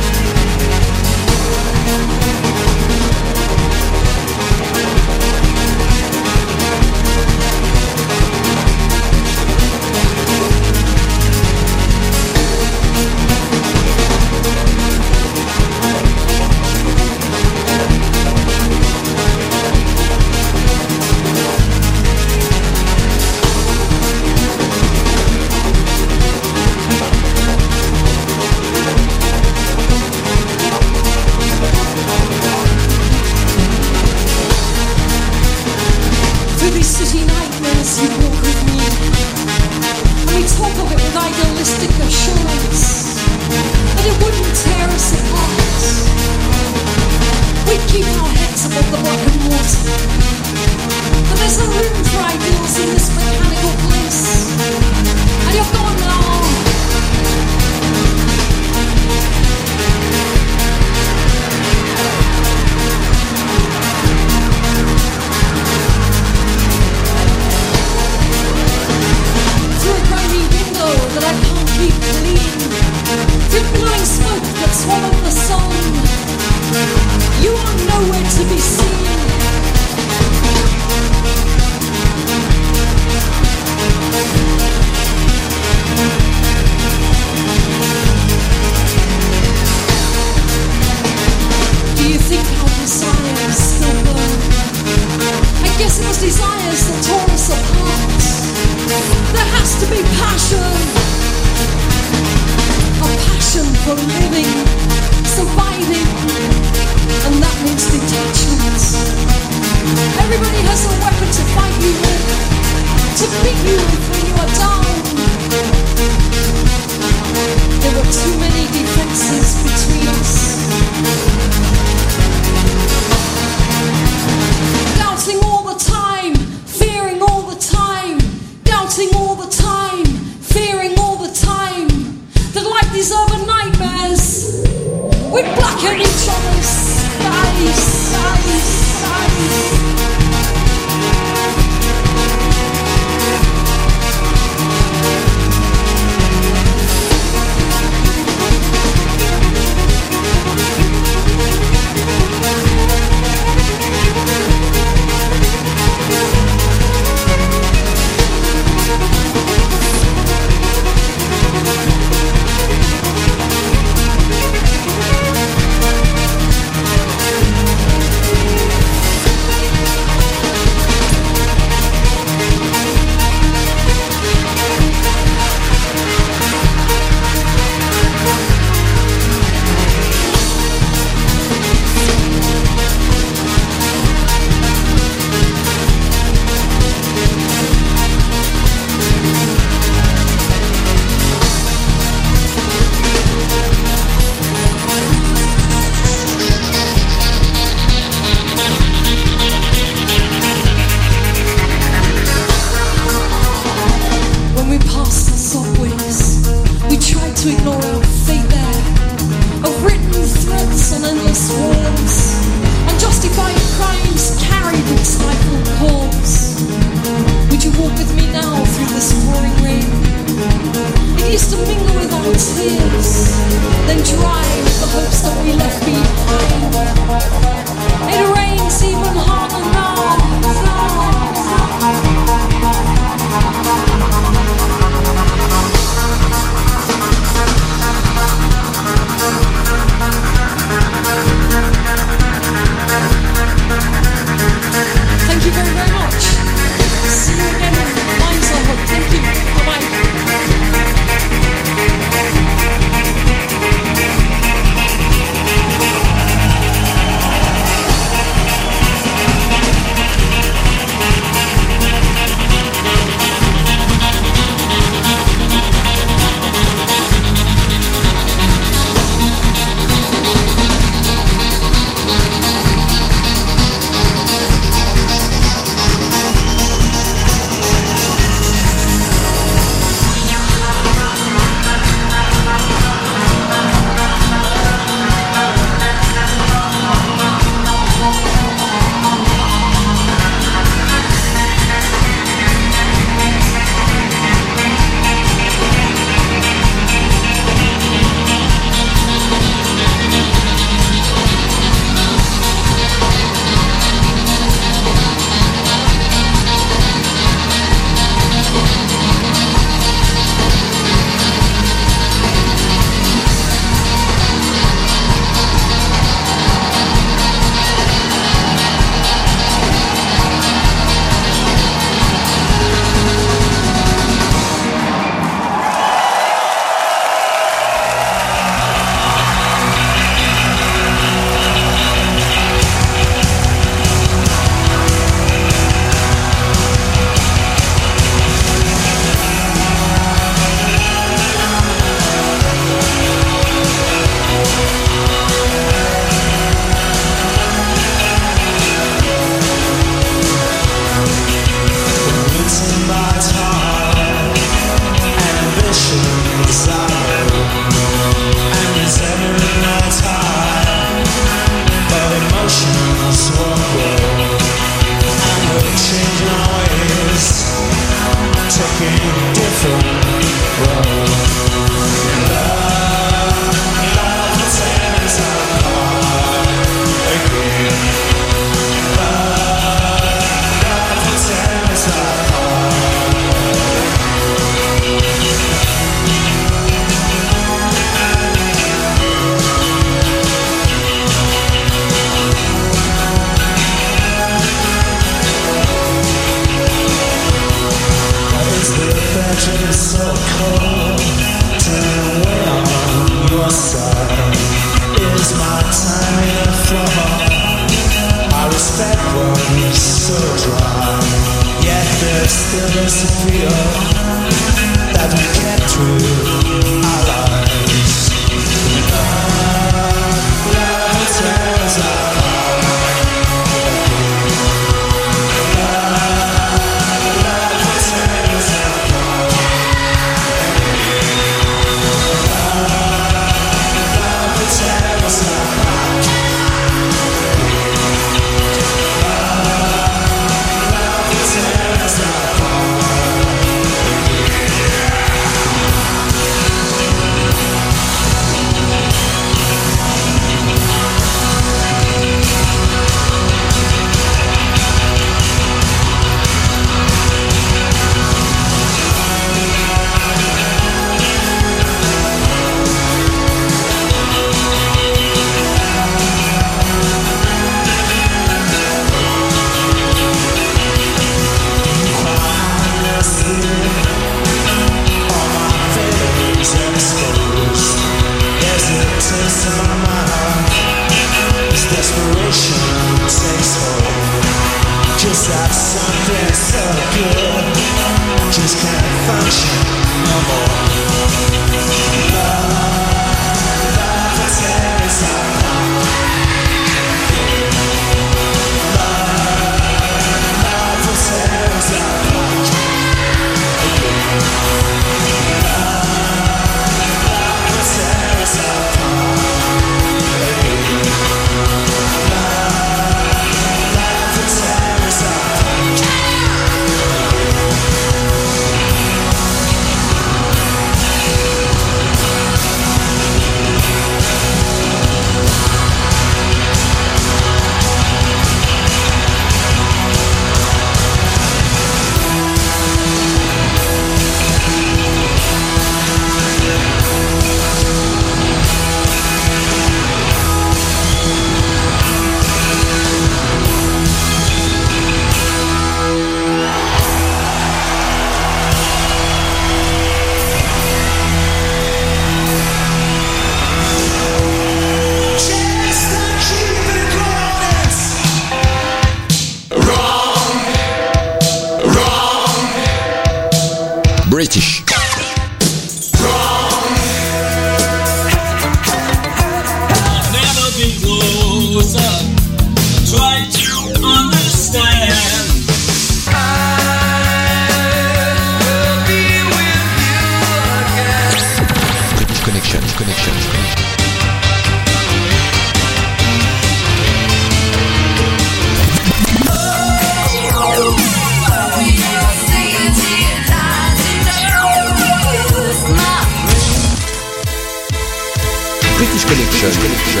British Connection.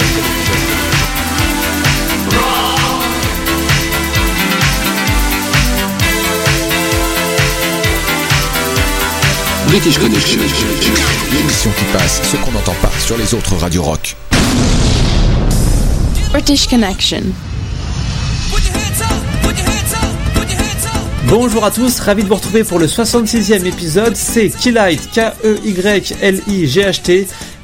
British Connection. L'émission qui passe ce qu'on n'entend pas sur les autres radios rock. British Connection. Bonjour à tous, ravi de vous retrouver pour le 66e épisode. C'est Keylight, K-E-Y-L-I-G-H-T,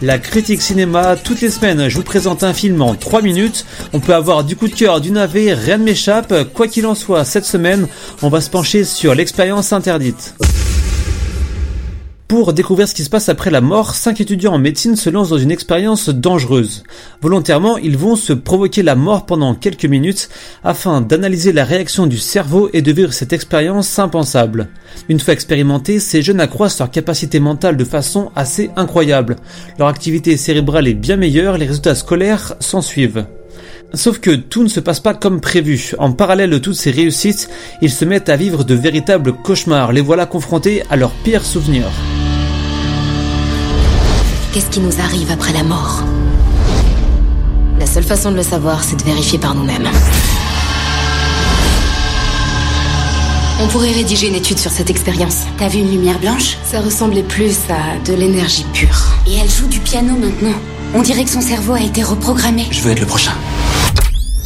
la critique cinéma. Toutes les semaines, je vous présente un film en 3 minutes. On peut avoir du coup de cœur, du navet, rien ne m'échappe. Quoi qu'il en soit, cette semaine, on va se pencher sur l'expérience interdite. Pour découvrir ce qui se passe après la mort, cinq étudiants en médecine se lancent dans une expérience dangereuse. Volontairement, ils vont se provoquer la mort pendant quelques minutes afin d'analyser la réaction du cerveau et de vivre cette expérience impensable. Une fois expérimentés, ces jeunes accroissent leur capacité mentale de façon assez incroyable. Leur activité cérébrale est bien meilleure, les résultats scolaires s'en suivent. Sauf que tout ne se passe pas comme prévu. En parallèle de toutes ces réussites, ils se mettent à vivre de véritables cauchemars. Les voilà confrontés à leurs pires souvenirs. Qu'est-ce qui nous arrive après la mort? La seule façon de le savoir, c'est de vérifier par nous-mêmes. On pourrait rédiger une étude sur cette expérience. T'as vu une lumière blanche? Ça ressemblait plus à de l'énergie pure. Et elle joue du piano maintenant. On dirait que son cerveau a été reprogrammé. Je veux être le prochain.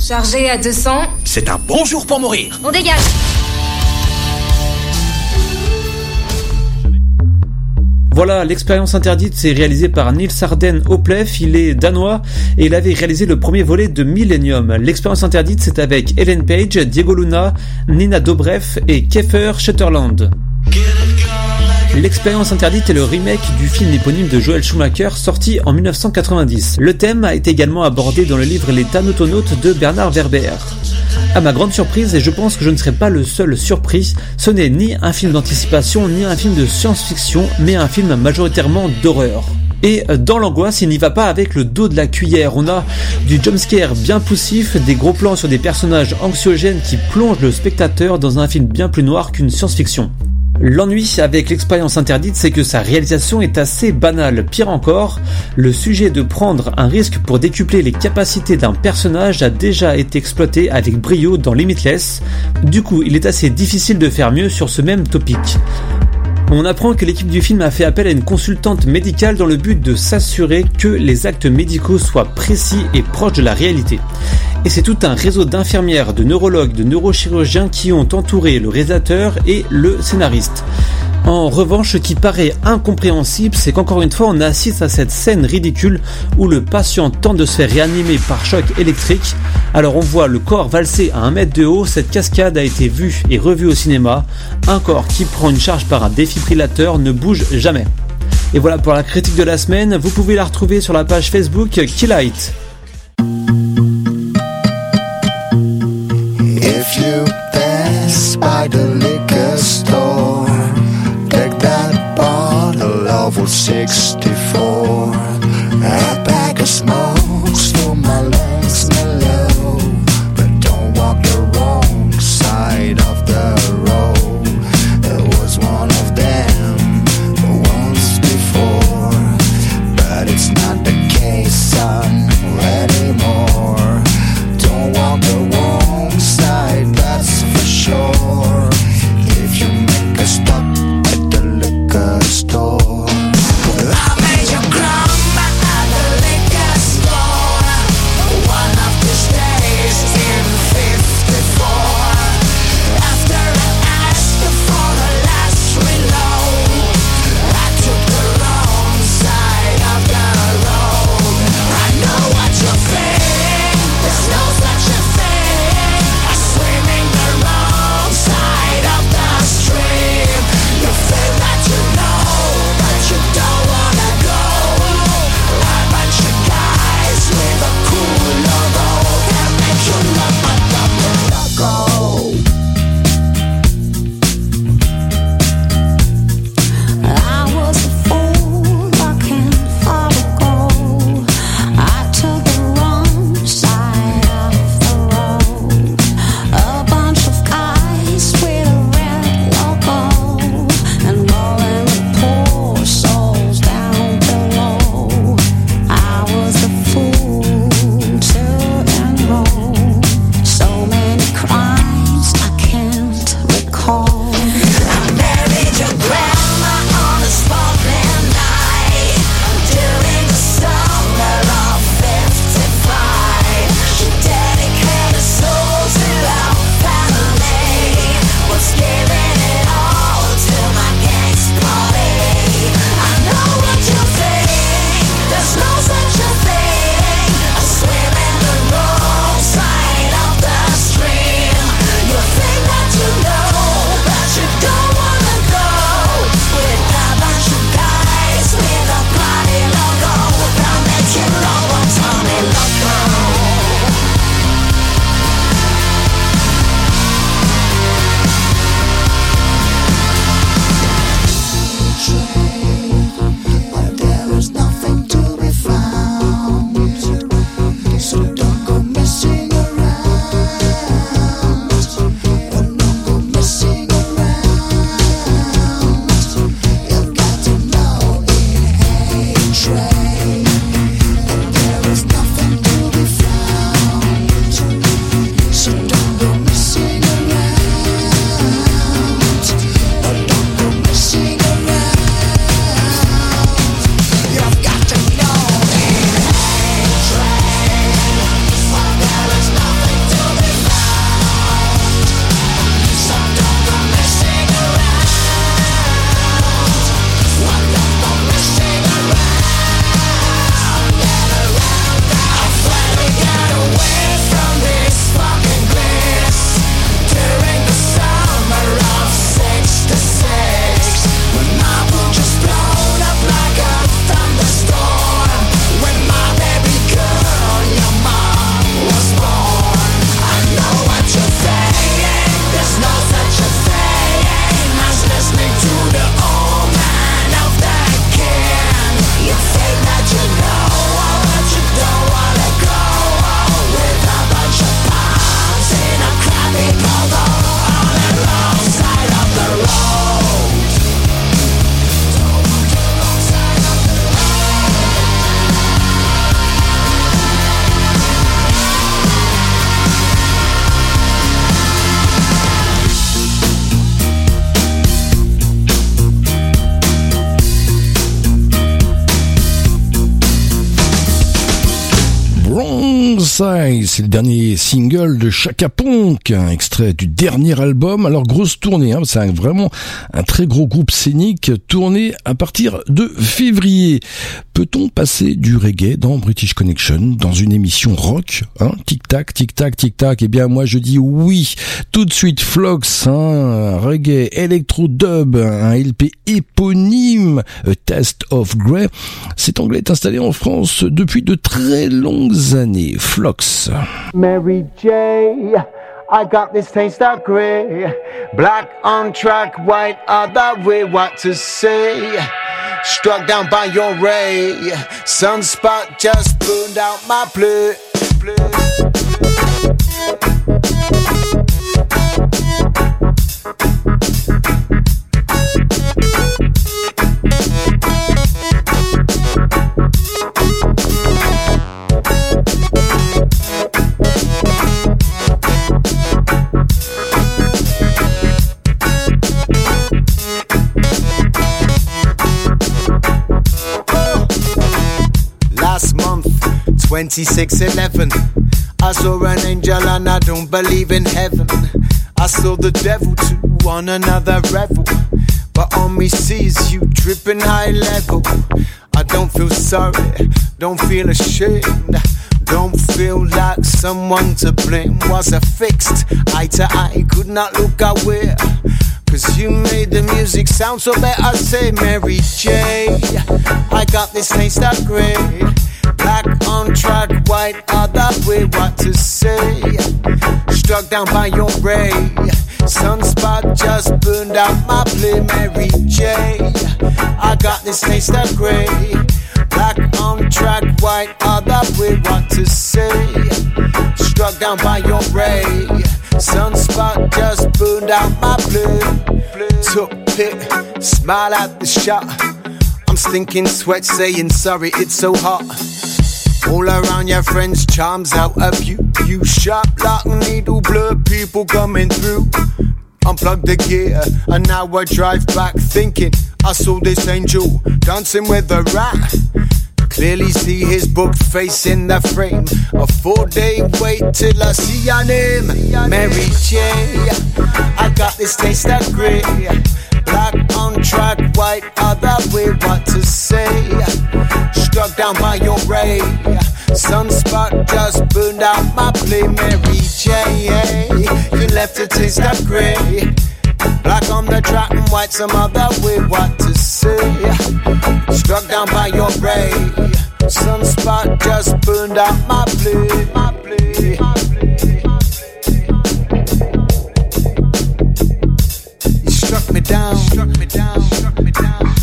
Chargé à 200, C'est un bon jour pour mourir. on dégage Voilà, l'expérience interdite, c'est réalisé par Nils Arden Opleff, il est danois et il avait réalisé le premier volet de Millennium. L'expérience interdite, c'est avec Ellen Page, Diego Luna, Nina Dobrev et Kiefer Sutherland. L'expérience interdite est le remake du film éponyme de Joel Schumacher sorti en 1990. Le thème a été également abordé dans le livre Les Thanatonautes de Bernard Werber. À ma grande surprise, et je pense que je ne serai pas le seul surpris, ce n'est ni un film d'anticipation ni un film de science-fiction, mais un film majoritairement d'horreur. Et dans l'angoisse, il n'y va pas avec le dos de la cuillère. On a du jumpscare bien poussif, des gros plans sur des personnages anxiogènes qui plongent le spectateur dans un film bien plus noir qu'une science-fiction. L'ennui avec l'expérience interdite, c'est que sa réalisation est assez banale. Pire encore, le sujet de prendre un risque pour décupler les capacités d'un personnage a déjà été exploité avec brio dans Limitless. Du coup, il est assez difficile de faire mieux sur ce même topic. On apprend que l'équipe du film a fait appel à une consultante médicale dans le but de s'assurer que les actes médicaux soient précis et proches de la réalité. Et c'est tout un réseau d'infirmières, de neurologues, de neurochirurgiens qui ont entouré le réalisateur et le scénariste. En revanche, ce qui paraît incompréhensible, c'est qu'encore une fois, on assiste à cette scène ridicule où le patient tente de se faire réanimer par choc électrique. Alors on voit le corps valser à un mètre de haut, cette cascade a été vue et revue au cinéma. Un corps qui prend une charge par un défibrillateur ne bouge jamais. Et voilà pour la critique de la semaine, vous pouvez la retrouver sur la page Facebook Killite. You pass by the liquor store, take that bottle of 64. C'est le dernier single de Chaka Ponk, un extrait du dernier album. Alors grosse tournée, hein, c'est vraiment un très gros groupe scénique tourné à partir de février. Peut-on passer du reggae dans British Connection, dans une émission rock hein? Tic tac, tic tac, tic tac. Eh bien moi je dis oui. Tout de suite Flox, hein, reggae, electro dub, un LP éponyme, A Test of Grey. Cet anglais est installé en France depuis de très longues années. Mary J. I got this taste of grey. Black on track, white other way. What to say? Struck down by your ray. Sunspot just burned out my blue. Last 2611, I saw an angel and I don't believe in heaven. I saw the devil too on another revel. But on me sees you dripping high level. I don't feel sorry, don't feel ashamed. Don't feel like someone to blame. Was a fixed eye to eye, could not look away. Cause you made the music sound so bad. I Say Mary J. I got this taste of grey. Black on track, white other way. What to say? Struck down by your ray. Sunspot just burned out my play. Mary J. I got this taste of grey. Black on track, white other way. What to say? Struck down by your ray. Sunspot just burned out my blue. Took it, smile at the shot. I'm stinking sweat, saying sorry, it's so hot. All around your friends, charms out of you. You sharp like needle blur, people coming through. Unplug the gear, and now I drive back thinking I saw this angel dancing with a rat. Clearly see his book face in the frame. A four day wait till I see your name. Mary J. I got this taste of grey. Black on track, white other way. What to say? Struck down by your ray. Sunspot just burned out my play. Mary J. You left a taste of grey. Black on the track and white some other way. What to say? Struck down by your ray. Sunspot just burned out my play. My play. Struck me down. Struck me down. Struck me down.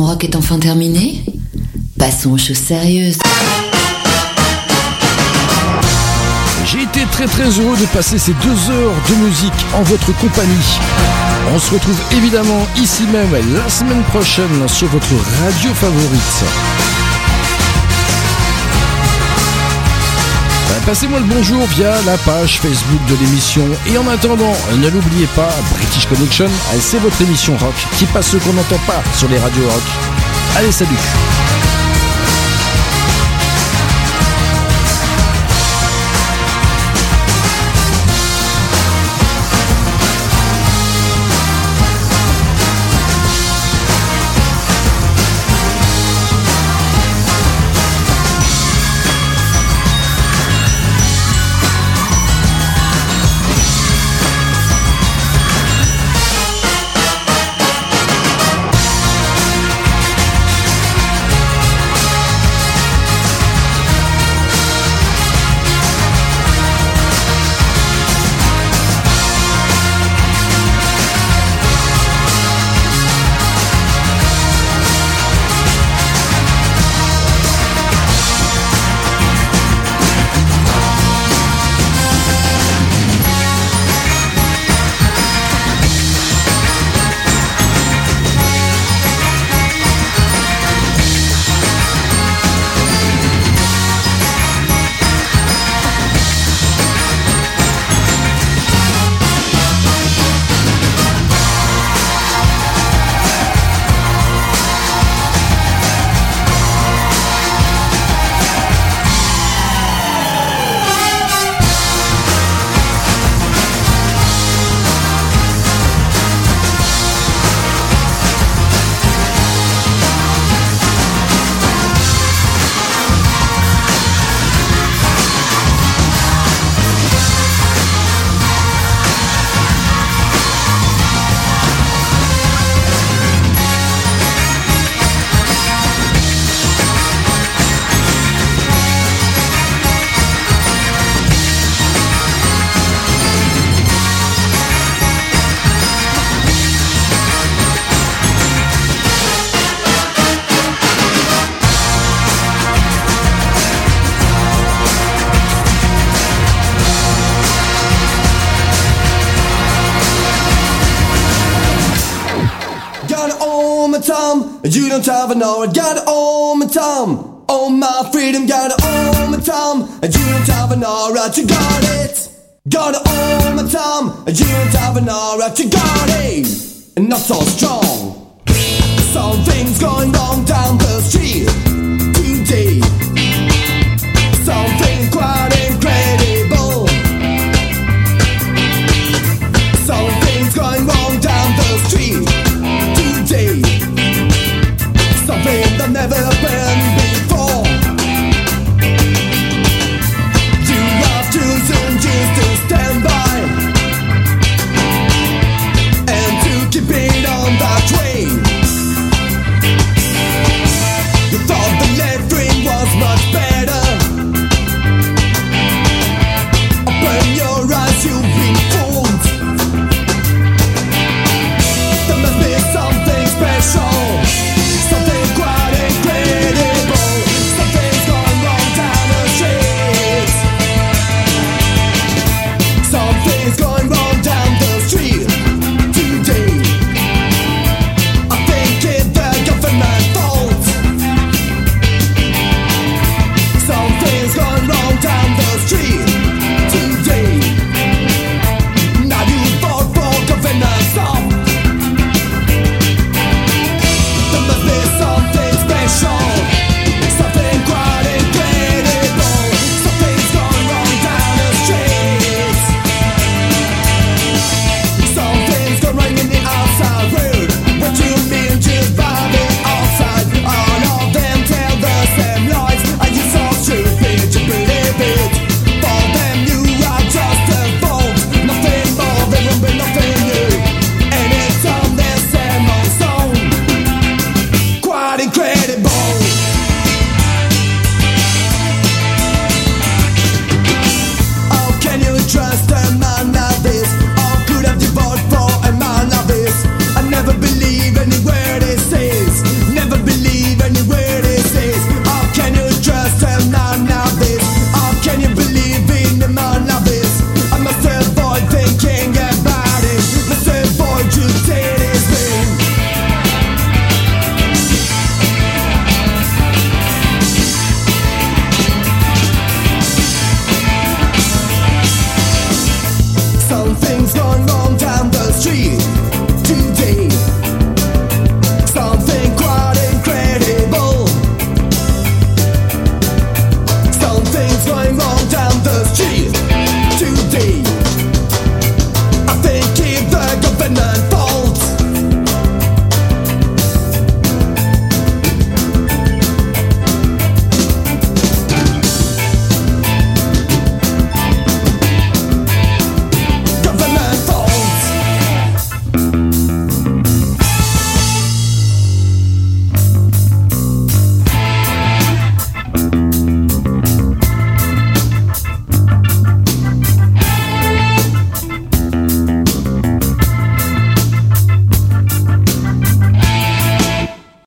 Rock est enfin terminée Passons aux choses sérieuses. J'ai été très très heureux de passer ces deux heures de musique en votre compagnie. On se retrouve évidemment ici même la semaine prochaine sur votre radio favorite. Passez-moi le bonjour via la page Facebook de l'émission. Et en attendant, ne l'oubliez pas, British Connection, c'est votre émission rock qui passe ce qu'on n'entend pas sur les radios rock. Allez, salut you don't have an hour. Got all my time, all my freedom. Got all my time, you don't have an aura to guard it. Got all my time, you don't have an aura to guard it. And not so strong. Something's going wrong down the street.